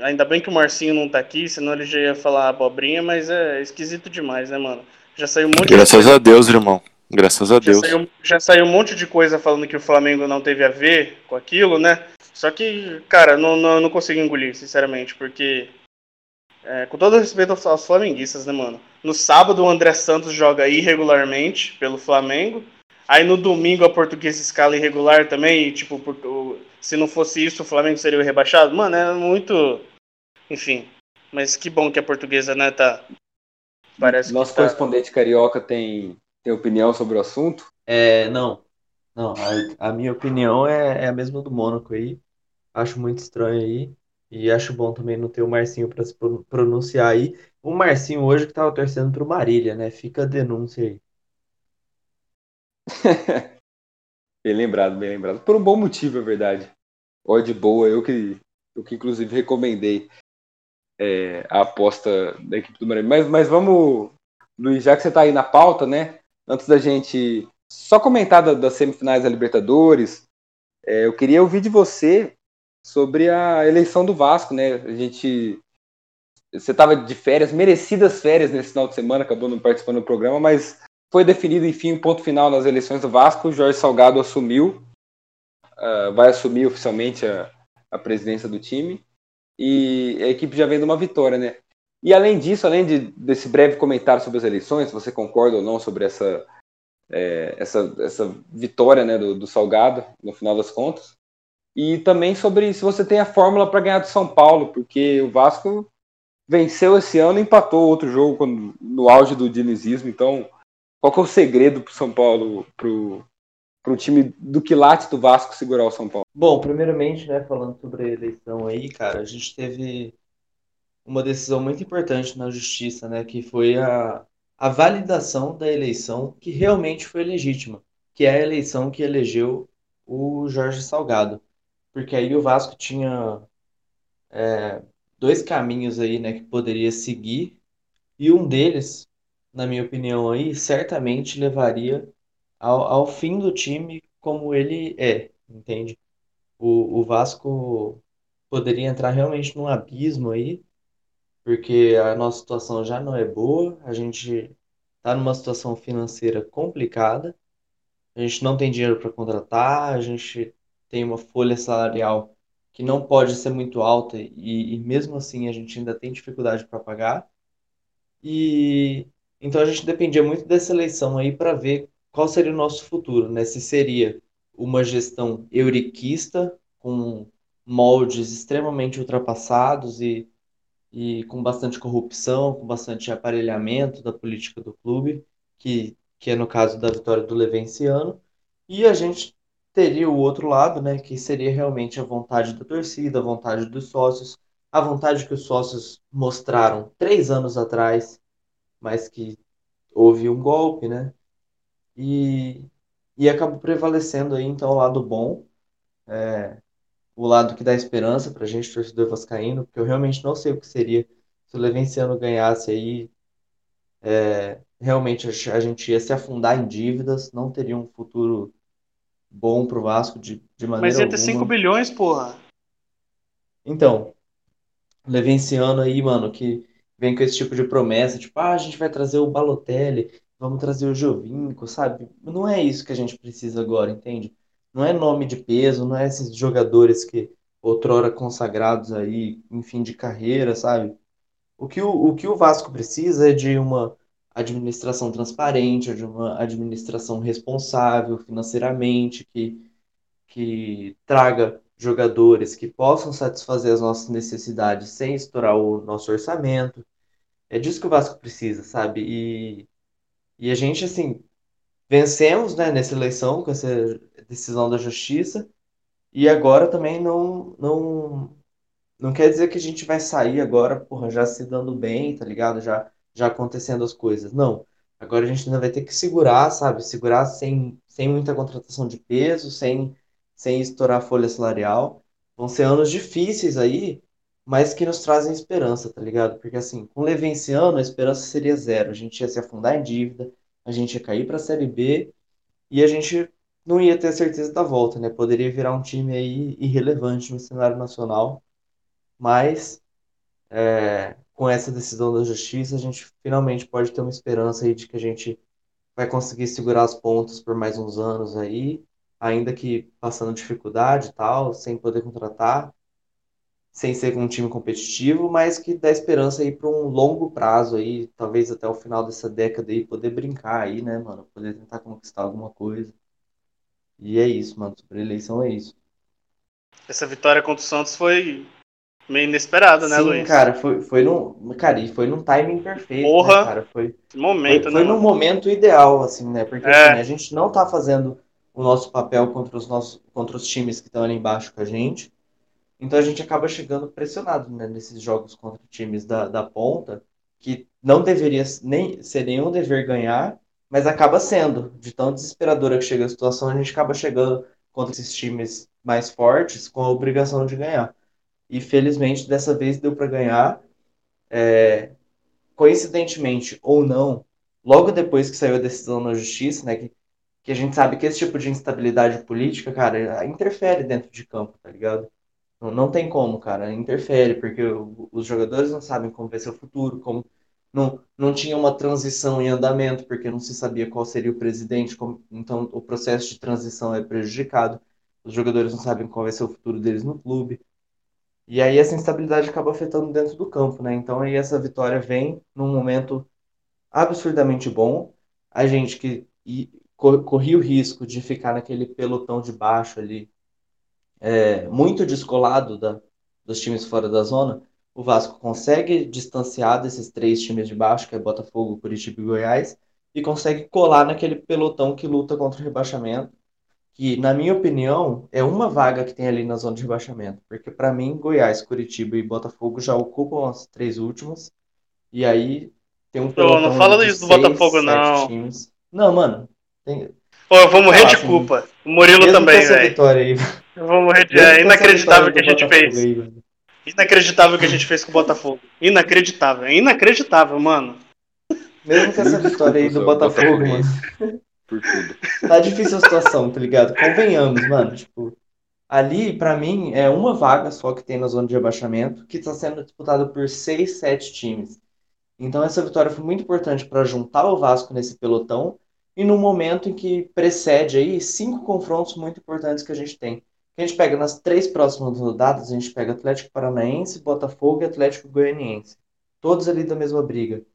Ainda bem que o Marcinho não tá aqui, senão ele já ia falar abobrinha, mas é esquisito demais, né, mano? Já saiu um monte Graças de a Deus, irmão. Graças a já Deus. saiu, já saiu um monte de coisa falando que o Flamengo não teve a ver com aquilo, né? Só que, cara, não, não, não consigo engolir, sinceramente, porque. é, com todo respeito aos, aos flamenguistas, né, mano? No sábado o André Santos joga irregularmente pelo Flamengo. Aí no domingo a portuguesa escala irregular também, e, tipo, se não fosse isso, o Flamengo seria o rebaixado. Mano, é muito. Enfim. Mas que bom que a portuguesa, né, tá. Parece Nosso que tá. correspondente carioca tem, tem opinião sobre o assunto. É, não. Não, a, a minha opinião é, é a mesma do Mônaco aí. Acho muito estranho aí. E acho bom também não ter o Marcinho para se pro- pronunciar aí. O Marcinho hoje que tava torcendo pro Marília, né? Fica a denúncia aí. Bem lembrado, bem lembrado. Por um bom motivo, é verdade. Odd boa, eu que, eu que inclusive recomendei é, a aposta da equipe do Maranhão. Mas, mas vamos, Luiz, já que você está aí na pauta, né? Antes da gente só comentar da- das semifinais da Libertadores, é, eu queria ouvir de você sobre a eleição do Vasco, né? A gente. Você estava de férias, merecidas férias nesse final de semana, acabou não participando do programa, mas foi definido, enfim, o ponto final nas eleições do Vasco. Jorge Salgado assumiu, ah, vai assumir oficialmente a, a presidência do time. E a equipe já vem de uma vitória, né? E além disso, além de, desse breve comentário sobre as eleições, se você concorda ou não sobre essa, é, essa, essa vitória né, do, do Salgado, no final das contas. E também sobre se você tem a fórmula para ganhar do São Paulo, porque o Vasco venceu esse ano e empatou outro jogo quando- no auge do dinizismo. Então, qual que é o segredo para o São Paulo, para o time do quilate do Vasco segurar o São Paulo? Bom, primeiramente, né, falando sobre a eleição aí, cara, a gente teve uma decisão muito importante na justiça, né, que foi a, a validação da eleição que realmente foi legítima, que é a eleição que elegeu o Jorge Salgado. Porque aí o Vasco tinha é, dois caminhos aí, né, que poderia seguir, e um deles, na minha opinião aí, certamente levaria ao, ao fim do time como ele é, entende? O, o Vasco poderia entrar realmente num abismo aí, porque a nossa situação já não é boa, a gente está numa situação financeira complicada, a gente não tem dinheiro para contratar, a gente tem uma folha salarial que não pode ser muito alta e, e mesmo assim a gente ainda tem dificuldade para pagar. E então a gente dependia muito dessa eleição aí para ver qual seria o nosso futuro, né? Se seria uma gestão euriquista com moldes extremamente ultrapassados e, e com bastante corrupção, com bastante aparelhamento da política do clube, que, que é no caso da vitória do Levenciano, e a gente teria o outro lado, né? Que seria realmente a vontade da torcida, a vontade dos sócios, a vontade que os sócios mostraram três anos atrás mas que houve um golpe, né? E, e acabou prevalecendo aí, então, o lado bom, é, o lado que dá esperança pra gente, torcedor vascaíno, porque eu realmente não sei o que seria se o Levenciano ganhasse aí, é, realmente a gente ia se afundar em dívidas, não teria um futuro bom pro Vasco de, de maneira Mas ia ter alguma. 5 bilhões, porra. Então, Levenciano aí, mano, que vem com esse tipo de promessa, tipo, ah, a gente vai trazer o Balotelli, vamos trazer o Giovinco, sabe? Não é isso que a gente precisa agora, entende? Não é nome de peso, não é esses jogadores que outrora consagrados aí em fim de carreira, sabe? O que o, o que o Vasco precisa é de uma administração transparente, de uma administração responsável financeiramente, que que traga jogadores que possam satisfazer as nossas necessidades sem estourar o nosso orçamento. É disso que o Vasco precisa, sabe? E, e a gente, assim, vencemos, né, nessa eleição com essa decisão da justiça e agora também não, não, não quer dizer que a gente vai sair agora, porra, já se dando bem, tá ligado? Já, já acontecendo as coisas. Não. Agora a gente ainda vai ter que segurar, sabe? Segurar sem, sem muita contratação de peso, sem, sem estourar a folha salarial. Vão ser anos difíceis aí, mas que nos trazem esperança, tá ligado? Porque assim, com o Levin esse ano, a esperança seria zero. A gente ia se afundar em dívida, a gente ia cair pra Série B e a gente não ia ter a certeza da volta, né? Poderia virar um time aí irrelevante no cenário nacional, mas é, com essa decisão da justiça, a gente finalmente pode ter uma esperança aí de que a gente vai conseguir segurar as pontas por mais uns anos aí, ainda que passando dificuldade e tal, sem poder contratar, sem ser um time competitivo, mas que dá esperança aí para um longo prazo aí, talvez até o final dessa década aí, poder brincar aí, né, mano? Poder tentar conquistar alguma coisa. E é isso, mano. Sobre a eleição é isso. Essa vitória contra o Santos foi meio inesperada, né, Sim, Luiz? cara, foi, foi num. Cara, e foi num timing perfeito, Porra. né, cara? Foi, momento, foi, né? foi num mano? momento ideal, assim, né? Porque É. assim, a gente não tá fazendo o nosso papel contra os nossos, contra os times que estão ali embaixo com a gente. Então a gente acaba chegando pressionado, né, nesses jogos contra times da, da ponta, que não deveria nem ser nenhum dever ganhar, mas acaba sendo. De tão desesperadora que chega a situação, a gente acaba chegando contra esses times mais fortes com a obrigação de ganhar. E felizmente dessa vez deu para ganhar. É, coincidentemente ou não, logo depois que saiu a decisão na justiça, né, que, que a gente sabe que esse tipo de instabilidade política, cara, interfere dentro de campo, tá ligado? Não, não tem como, cara, interfere, porque os jogadores não sabem como vai ser o futuro, como não, não tinha uma transição em andamento, porque não se sabia qual seria o presidente, como- então o processo de transição é prejudicado, os jogadores não sabem qual vai ser o futuro deles no clube. E aí essa instabilidade acaba afetando dentro do campo, né? Então aí essa vitória vem num momento absurdamente bom. A gente que co- corria o risco de ficar naquele pelotão de baixo ali, é, muito descolado da, dos times fora da zona, o Vasco consegue distanciar desses três times de baixo, que é Botafogo, Curitiba e Goiás, e consegue colar naquele pelotão que luta contra o rebaixamento que, na minha opinião, é uma vaga que tem ali na zona de rebaixamento. Porque, para mim, Goiás, Curitiba e Botafogo já ocupam as três últimas. E aí tem um pelotão não fala de isso do Botafogo, não. times. Não, mano. Tem... Pô, eu vou morrer Ah, de assim, culpa. O Murilo também, velho. vitória aí. Eu vou morrer de. É inacreditável o que a gente fez. aí. Inacreditável o que a gente fez com o Botafogo. Inacreditável. É inacreditável, mano. Mesmo com essa vitória aí do Botafogo, mano. Por tudo. Tá difícil a situação, tá ligado? Convenhamos, mano. Tipo, ali, pra mim, é uma vaga só que tem na zona de rebaixamento, que tá sendo disputada por seis, sete times. Então, essa vitória foi muito importante pra juntar o Vasco nesse pelotão e no momento em que precede aí cinco confrontos muito importantes que a gente tem. Que a gente pega nas três próximas rodadas, a gente pega Atlético Paranaense, Botafogo e Atlético Goianiense. Todos ali da mesma briga.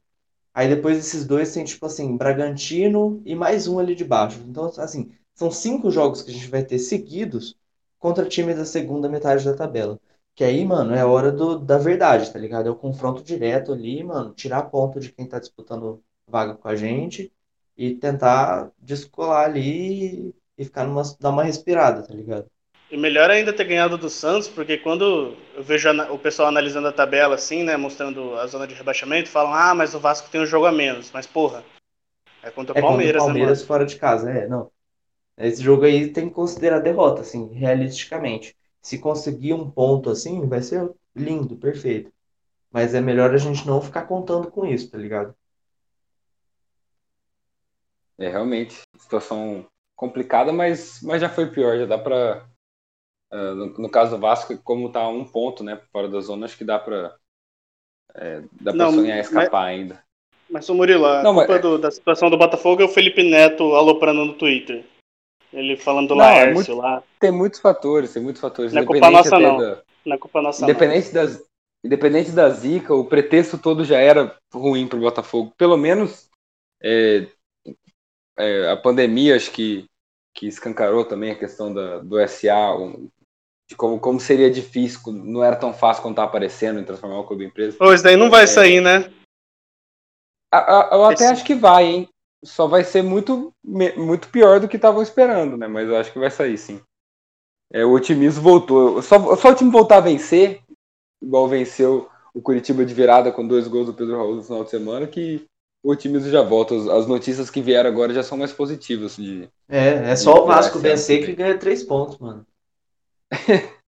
Aí depois desses dois tem, tipo assim, Bragantino e mais um ali de baixo. Então, assim, são cinco jogos que a gente vai ter seguidos contra time da segunda metade da tabela. Que aí, mano, é a hora do, da verdade, tá ligado? É o confronto direto ali, mano, tirar a ponta de quem tá disputando vaga com a gente e tentar descolar ali e ficar numa, dar uma respirada, tá ligado? E melhor ainda ter ganhado do Santos, porque quando eu vejo o pessoal analisando a tabela assim, né, mostrando a zona de rebaixamento, falam: "Ah, mas o Vasco tem um jogo a menos". Mas porra, é contra o É contra o Palmeiras, né, Palmeiras fora de casa, é, não. Esse jogo aí tem que considerar derrota, assim, realisticamente. Se conseguir um ponto assim, vai ser lindo, perfeito. Mas é melhor a gente não ficar contando com isso, tá ligado? É realmente situação complicada, mas, mas já foi pior. Já dá pra. ah, no, no caso do Vasco, como tá um ponto, né, fora da zona, acho que dá pra. é, dá Não, sonhar escapar ainda. Mas o Murilo, a Não, mas- culpa do- da situação do Botafogo é o Felipe Neto aloprando no Twitter. Ele falando do Não, é Laércio muito- lá. Tem muitos fatores, tem muitos fatores. Não é culpa nossa, não. da- Não é culpa nossa, não. Independente das, independente da zica, o pretexto todo já era ruim para o Botafogo. Pelo menos é, é, a pandemia, acho que, que escancarou também a questão da, do SA, um- de como, como seria difícil, não era tão fácil quando tá aparecendo em transformar o clube em empresa. Ô, isso daí não vai sair, né? A- a- Eu até Esse- acho que vai, hein? Só vai ser muito, muito pior do que estavam esperando, né? Mas eu acho que vai sair, sim. É, o otimismo voltou. Só, só o time voltar a vencer igual venceu o Curitiba de virada com dois gols do Pedro Raul no final de semana, que o otimismo já volta. As notícias que vieram agora já são mais positivas. De, É, é só o Vasco vencer que ganha três pontos, mano.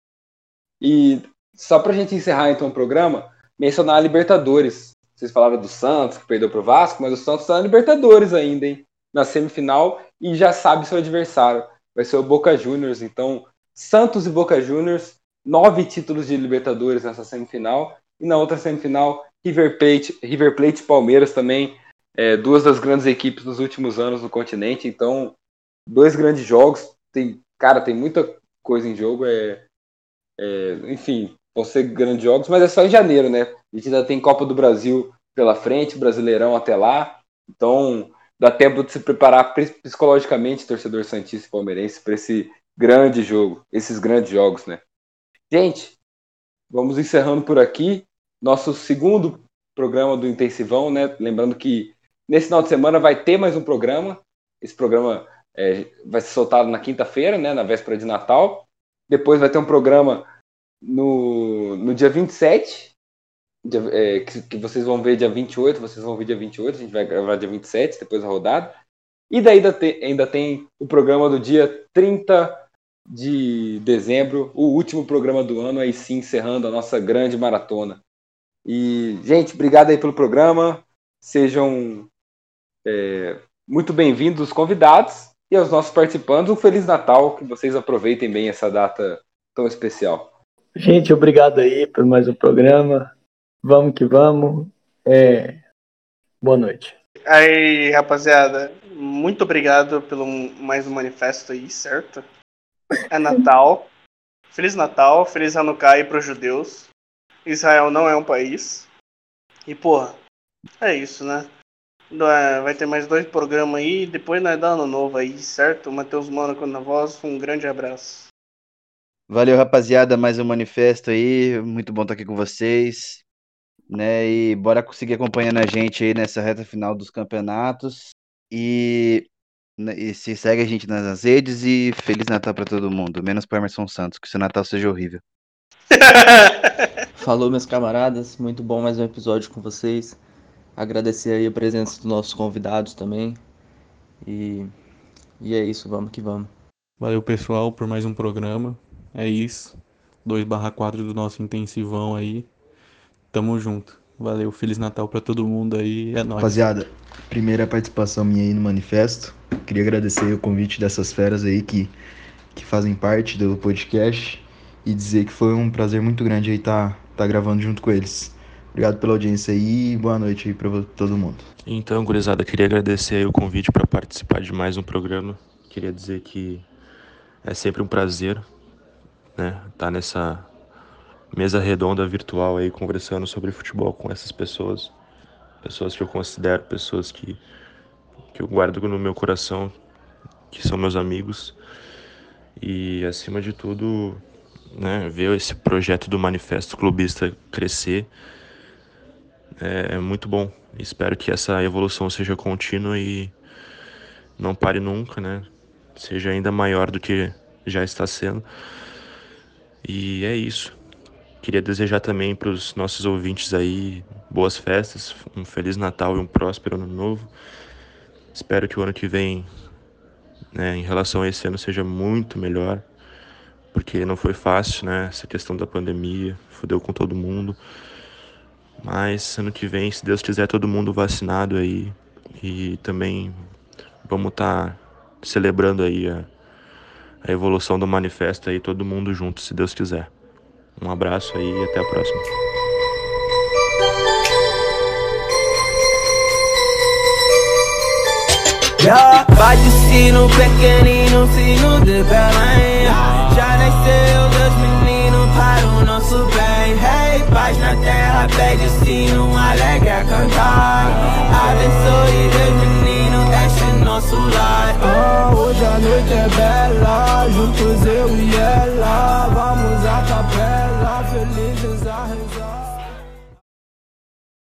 E só pra gente encerrar então o programa, mencionar a Libertadores. Vocês falaram do Santos, que perdeu pro Vasco, mas o Santos tá na Libertadores ainda, hein? Na semifinal e já sabe seu adversário. Vai ser o Boca Juniors. Então, Santos e Boca Juniors, nove títulos de Libertadores nessa semifinal. E na outra semifinal, River Plate, River Plate Palmeiras também, é, duas das grandes equipes dos últimos anos no continente. Então, dois grandes jogos. Tem, cara, tem muita coisa em jogo. É, é, enfim, vão ser grandes jogos, mas é só em janeiro, né? A gente ainda tem Copa do Brasil pela frente, Brasileirão até lá. Então, dá tempo de se preparar psicologicamente, torcedor Santista e Palmeirense, para esse grande jogo, esses grandes jogos, né? Gente, vamos encerrando por aqui nosso segundo programa do Intensivão, né? Lembrando que nesse final de semana vai ter mais um programa. Esse programa é, vai ser soltado na quinta-feira, né? Na véspera de Natal. Depois vai ter um programa no, no dia 27, dia, é, que, que, vocês vão ver dia 28, vocês vão ver dia 28, a gente vai gravar dia 27, depois da rodada. E daí ainda tem, ainda tem o programa do dia 30 de dezembro, o último programa do ano, aí sim encerrando a nossa grande maratona. E, gente, obrigado aí pelo programa. Sejam é, muito bem-vindos os convidados e aos nossos participantes. Um Feliz Natal, que vocês aproveitem bem essa data tão especial. Gente, obrigado aí por mais um programa. Vamos que vamos. É... Boa noite. Aí, rapaziada, muito obrigado pelo mais um manifesto aí, certo? É Natal. Feliz Natal, Feliz Hanukkah aí pros judeus. Israel não é um país. E, porra, é isso, né? Vai ter mais dois programas aí, depois nós dá ano novo aí, certo? Matheus Mônaco na voz, um grande abraço. Valeu, rapaziada, mais um manifesto aí, muito bom estar aqui com vocês, né, e bora conseguir acompanhando a gente aí nessa reta final dos campeonatos, e, né, e se segue a gente nas redes, e Feliz Natal para todo mundo, menos para Emerson Santos, que seu Natal seja horrível. Falou, meus camaradas, muito bom mais um episódio com vocês, agradecer aí a presença dos nossos convidados também, e, e é isso, vamos que vamos. Valeu, pessoal, por mais um programa. É isso. 2/4 do nosso intensivão aí. Tamo junto. Valeu, Feliz Natal para todo mundo aí. É nóis. Rapaziada, primeira participação minha aí no manifesto. Queria agradecer o convite dessas feras aí que, que fazem parte do podcast e dizer que foi um prazer muito grande aí estar tá, tá gravando junto com eles. Obrigado pela audiência aí e boa noite aí para todo mundo. Então, gurizada, queria agradecer o convite para participar de mais um programa. Queria dizer que é sempre um prazer né? Tá nessa mesa redonda virtual aí conversando sobre futebol com essas pessoas, pessoas que eu considero pessoas que que eu guardo no meu coração, que são meus amigos. E acima de tudo, né, ver esse projeto do Manifesto Clubista crescer é, é muito bom. Espero que essa evolução seja contínua e não pare nunca, né? Seja ainda maior do que já está sendo. E é isso. Queria desejar também para os nossos ouvintes aí boas festas, um feliz Natal e um próspero ano novo. Espero que o ano que vem, né, em relação a esse ano, seja muito melhor, porque não foi fácil, né? Essa questão da pandemia, fudeu com todo mundo. Mas ano que vem, se Deus quiser, todo mundo vacinado aí e também vamos estar tá celebrando aí a a evolução do manifesto aí, todo mundo junto, se Deus quiser. Um abraço aí e até a próxima. Yeah, bate o sino pequenino, sino de já nasceu dois meninos para o nosso bem. Rei, hey, paz na terra, pede o sino alegre a cantar. Abençoe dois meninos, este é nosso lar. Oh, Hoje a noite é bela, juntos eu e ela Vamos à capela.